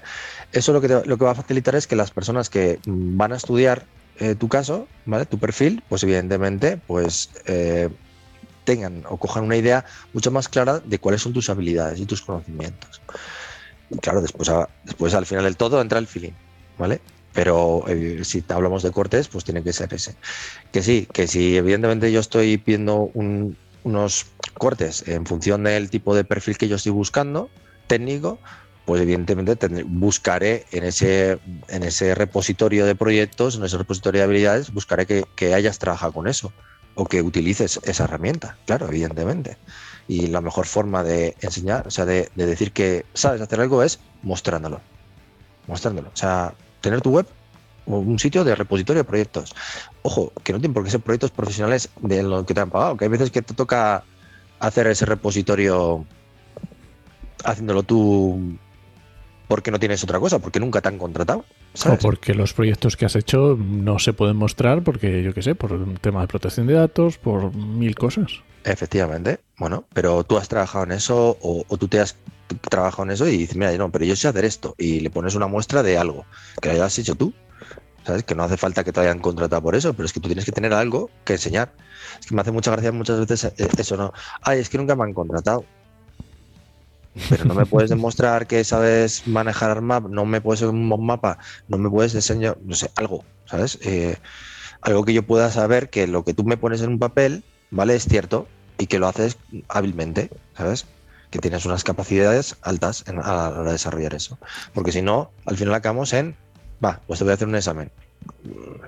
Speaker 5: Eso lo que, lo que va a facilitar es que las personas que van a estudiar eh, tu caso, ¿vale? Tu perfil, pues evidentemente, pues eh, tengan o cojan una idea mucho más clara de cuáles son tus habilidades y tus conocimientos. Y claro, después, después al final del todo entra el feeling, ¿vale? pero si hablamos de cortes, pues tiene que ser ese. Que sí, que si evidentemente yo estoy pidiendo un, unos cortes en función del tipo de perfil que yo estoy buscando, técnico, pues evidentemente buscaré en ese, en ese repositorio de proyectos, en ese repositorio de habilidades, buscaré que, hayas trabajado con eso o que utilices esa herramienta, claro, evidentemente. Y la mejor forma de enseñar, o sea, de, de decir que sabes hacer algo es mostrándolo. Mostrándolo. O sea, tener tu web un sitio de repositorio de proyectos. Ojo, que no tienen por qué ser proyectos profesionales de lo que te han pagado, que hay veces que te toca hacer ese repositorio haciéndolo tú porque no tienes otra cosa, porque nunca te han contratado.
Speaker 1: O porque los proyectos que has hecho no se pueden mostrar porque, yo qué sé, por un tema de protección de datos, por mil cosas.
Speaker 5: Efectivamente, bueno, pero tú has trabajado en eso o, o tú te has trabajado en eso y dices, mira, no, pero yo sé hacer esto y le pones una muestra de algo que hayas hecho tú ¿sabes? Que no hace falta que te hayan contratado por eso, pero es que tú tienes que tener algo que enseñar. Es que me hace mucha gracia muchas veces eh, eso, ¿no? Ay, es que nunca me han contratado. Pero no me (laughs) puedes demostrar que sabes manejar map, no me puedes un mapa, no me puedes enseñar, no sé, algo, ¿sabes? Eh, algo que yo pueda saber que lo que tú me pones en un papel, ¿vale? Es cierto y que lo haces hábilmente, ¿sabes? Que tienes unas capacidades altas a la hora de desarrollar eso. Porque si no, al final acabamos en va, pues te voy a hacer un examen.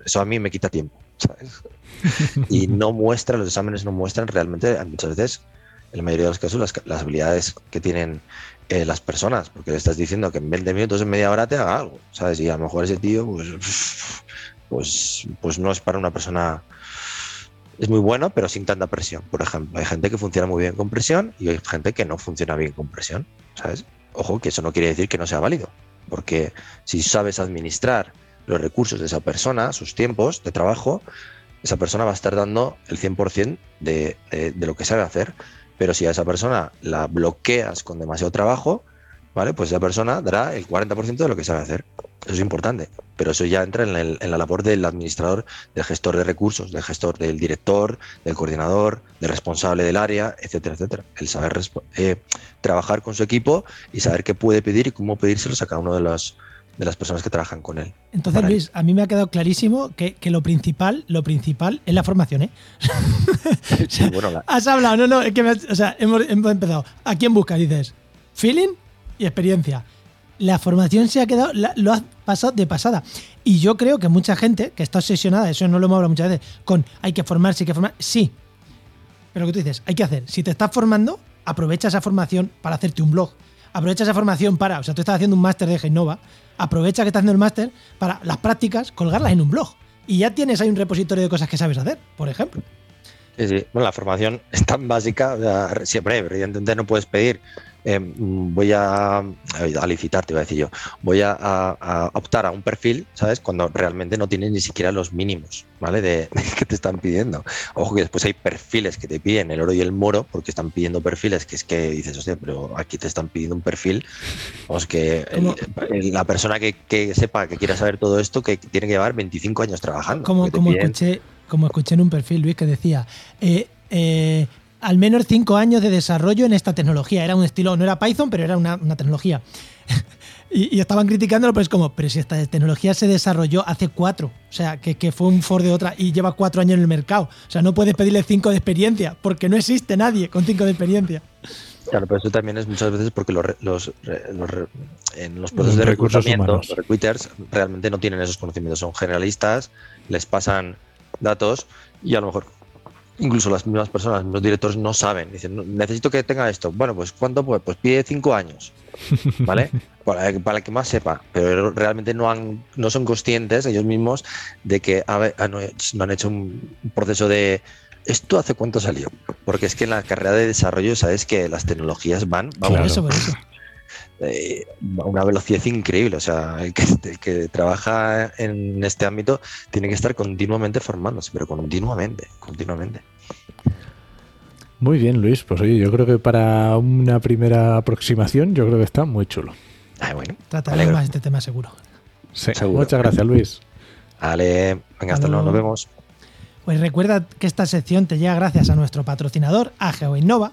Speaker 5: Eso a mí me quita tiempo, ¿sabes? (laughs) y no muestra, los exámenes no muestran realmente, muchas veces, en la mayoría de los casos, las, habilidades que tienen eh, las personas, porque le estás diciendo que en 20 minutos, en media hora te haga algo, ¿sabes? Y a lo mejor ese tío, pues, pues, pues no es para una persona es muy bueno, pero sin tanta presión. Por ejemplo, hay gente que funciona muy bien con presión y hay gente que no funciona bien con presión, ¿sabes? Ojo, que eso no quiere decir que no sea válido porque si sabes administrar los recursos de esa persona, sus tiempos de trabajo, esa persona va a estar dando el 100% de, de, de lo que sabe hacer. Pero si a esa persona la bloqueas con demasiado trabajo, ¿vale? Pues esa persona dará el 40% de lo que sabe hacer. Eso es importante, pero eso ya entra en, la labor del administrador, del gestor de recursos, del gestor del director, del coordinador, del responsable del área, etcétera, etcétera. El saber eh, trabajar con su equipo y saber qué puede pedir y cómo pedírselos a cada uno de los, de las personas que trabajan con él.
Speaker 3: Entonces, Luis, a mí me ha quedado clarísimo que, que lo principal, lo principal es la formación, ¿eh?
Speaker 5: Sí, (laughs) bueno, la-
Speaker 3: Has hablado, no, no, es que me has- o sea, hemos, hemos empezado. ¿A quién buscas? Dices, feeling y experiencia. La formación se ha quedado, lo has pasado de pasada. Y yo creo que mucha gente que está obsesionada, eso no lo hemos hablado muchas veces, con hay que formarse, hay que formar. Sí. Pero lo que tú dices, hay que hacer. Si te estás formando, aprovecha esa formación para hacerte un blog. Aprovecha esa formación para, o sea, tú estás haciendo un máster de Genova, aprovecha que estás haciendo el máster para las prácticas, colgarlas en un blog. Y ya tienes ahí un repositorio de cosas que sabes hacer, por ejemplo.
Speaker 5: Sí, sí. Bueno, la formación es tan básica, o sea, siempre, evidentemente no puedes pedir, eh, voy a, a licitar, te iba a decir yo, voy a, optar a un perfil, ¿sabes? Cuando realmente no tienes ni siquiera los mínimos, ¿vale? De, (laughs) de que te están pidiendo. Ojo que después hay perfiles que te piden el oro y el moro, porque están pidiendo perfiles que es que dices, hostia, pero aquí te están pidiendo un perfil, vamos, que el-
Speaker 3: ¿Cómo?
Speaker 5: el- la persona que, que sepa, que quiera saber todo esto, que tiene que llevar 25 años trabajando.
Speaker 3: como,
Speaker 5: piden-
Speaker 3: escuché, como escuché en un perfil, Luis, que decía, eh, eh, al menos cinco años de desarrollo en esta tecnología. Era un estilo, no era Python, pero era una, una tecnología. (laughs) y, y estaban criticándolo, pero es como, pero si esta tecnología se desarrolló hace cuatro, o sea, que, que fue un Ford de otra y lleva cuatro años en el mercado. O sea, no puedes pedirle cinco de experiencia, porque no existe nadie con cinco de experiencia.
Speaker 5: Claro, pero eso también es muchas veces porque los, los, los en los procesos
Speaker 1: Los
Speaker 5: de
Speaker 1: recursos
Speaker 5: reclutamiento,
Speaker 1: humanos.
Speaker 5: los recruiters realmente no tienen esos conocimientos, son generalistas, les pasan datos y a lo mejor incluso las mismas personas, los directores no saben, dicen, "No, necesito que tenga esto. Bueno, pues ¿cuánto? Pues, pues pide cinco años, ¿vale? (laughs) para, para que más sepa, pero realmente no, han, no son conscientes ellos mismos de que a ver, no, no han hecho un proceso de ¿esto hace cuánto salió? Porque es que en la carrera de desarrollo sabes que las tecnologías van, vamos,
Speaker 3: Por eso, por eso.
Speaker 5: Eh, a una velocidad increíble. O sea, el que, el que trabaja en este ámbito tiene que estar continuamente formándose, pero continuamente, continuamente.
Speaker 1: Muy bien, Luis. Pues oye, yo creo que para una primera aproximación, yo creo que está muy chulo.
Speaker 5: Ah, bueno,
Speaker 3: Trataremos más este tema seguro.
Speaker 1: Sí.
Speaker 5: Seguro.
Speaker 1: Muchas gracias, Luis.
Speaker 5: Ale, venga, hasta luego, nos vemos.
Speaker 3: Pues recuerda que esta sección te llega gracias a nuestro patrocinador, a GeoInnova,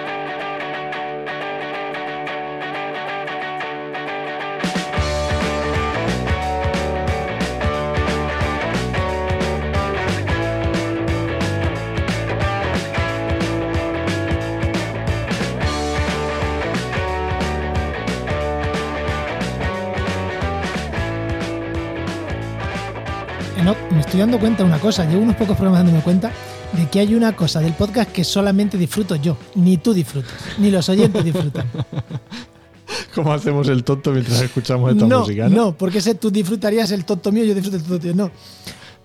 Speaker 3: estoy dando cuenta de una cosa, llevo unos pocos programas dándome cuenta de que hay una cosa del podcast que solamente disfruto yo, ni tú disfrutas, ni los oyentes disfrutan. (laughs)
Speaker 1: ¿Cómo hacemos el tonto mientras escuchamos esta
Speaker 3: no,
Speaker 1: música?
Speaker 3: no, porque ese tú disfrutarías el tonto mío, yo disfruto el tonto tuyo. No.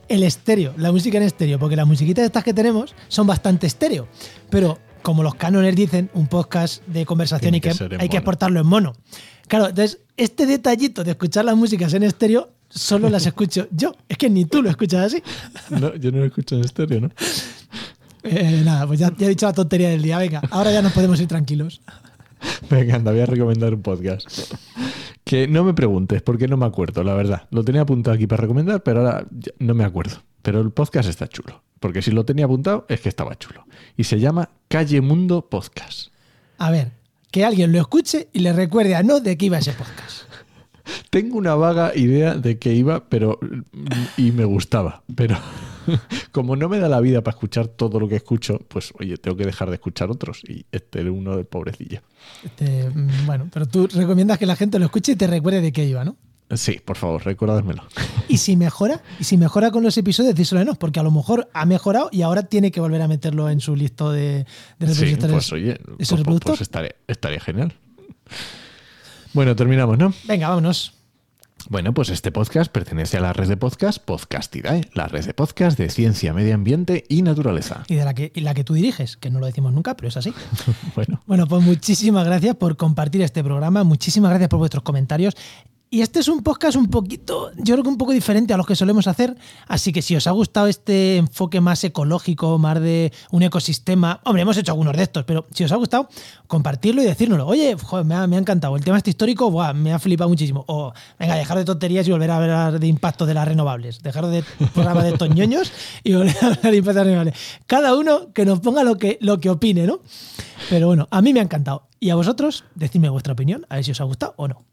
Speaker 3: El estéreo, la música en estéreo, porque las musiquitas estas que tenemos son bastante estéreo. Pero como los cánones dicen, un podcast de conversación
Speaker 1: Tiene
Speaker 3: y
Speaker 1: que
Speaker 3: hay que exportarlo en mono. Claro, entonces, este detallito de escuchar las músicas en estéreo solo las escucho yo. Es que ni tú lo escuchas así.
Speaker 1: No, yo no lo escucho en estéreo, ¿no?
Speaker 3: Eh, nada, pues ya, ya he dicho la tontería del día. Venga, ahora ya nos podemos ir tranquilos.
Speaker 1: Venga, anda, voy a recomendar un podcast. Que no me preguntes, porque no me acuerdo, la verdad. Lo tenía apuntado aquí para recomendar, pero ahora no me acuerdo. Pero el podcast está chulo. Porque si lo tenía apuntado, es que estaba chulo. Y se llama Calle Mundo Podcast.
Speaker 3: A ver, que alguien lo escuche y le recuerde a no de qué iba ese podcast.
Speaker 1: Tengo una vaga idea de que iba, pero. y me gustaba. Pero (laughs) como no me da la vida para escuchar todo lo que escucho, pues oye, tengo que dejar de escuchar otros. Y este era uno del pobrecillo.
Speaker 3: Este, mm, bueno, pero tú recomiendas que la gente lo escuche y te recuerde de qué iba, ¿no?
Speaker 1: Sí, por favor, recordádmelo. (laughs)
Speaker 3: Y si mejora, y si mejora con los episodios, díselo porque a lo mejor ha mejorado y ahora tiene que volver a meterlo en su listo de, de
Speaker 1: Sí, pues oye,
Speaker 3: ¿Eso
Speaker 1: pues, pues estaría, estaría genial. Bueno, terminamos, ¿no?
Speaker 3: Venga, vámonos.
Speaker 1: Bueno, pues este podcast pertenece a la red de podcast Podcastidae, la red de podcast de ciencia, medio ambiente y naturaleza.
Speaker 3: Y de la que, y la que tú diriges, que no lo decimos nunca, pero es así. (laughs)
Speaker 1: Bueno,
Speaker 3: Bueno, pues muchísimas gracias por compartir este programa, muchísimas gracias por vuestros comentarios. Y este es un podcast un poquito, yo creo que un poco diferente a los que solemos hacer, así que si os ha gustado este enfoque más ecológico, más de un ecosistema, hombre, hemos hecho algunos de estos, pero si os ha gustado, compartirlo y decírnoslo. Oye, joder, me, ha, encantado, el tema este histórico, buah, me ha flipado muchísimo. O, venga, dejar de tonterías y volver a hablar de impacto de las renovables, dejar de programa de toñoños y volver a hablar de impacto de las renovables. Cada uno que nos ponga lo que, lo que opine, ¿no? Pero bueno, a mí me ha encantado. Y a vosotros, decidme vuestra opinión, a ver si os ha gustado o no.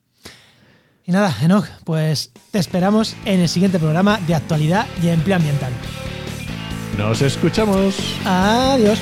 Speaker 3: Y nada, Enoch, pues te esperamos en el siguiente programa de actualidad y empleo ambiental.
Speaker 1: Nos escuchamos.
Speaker 3: Adiós.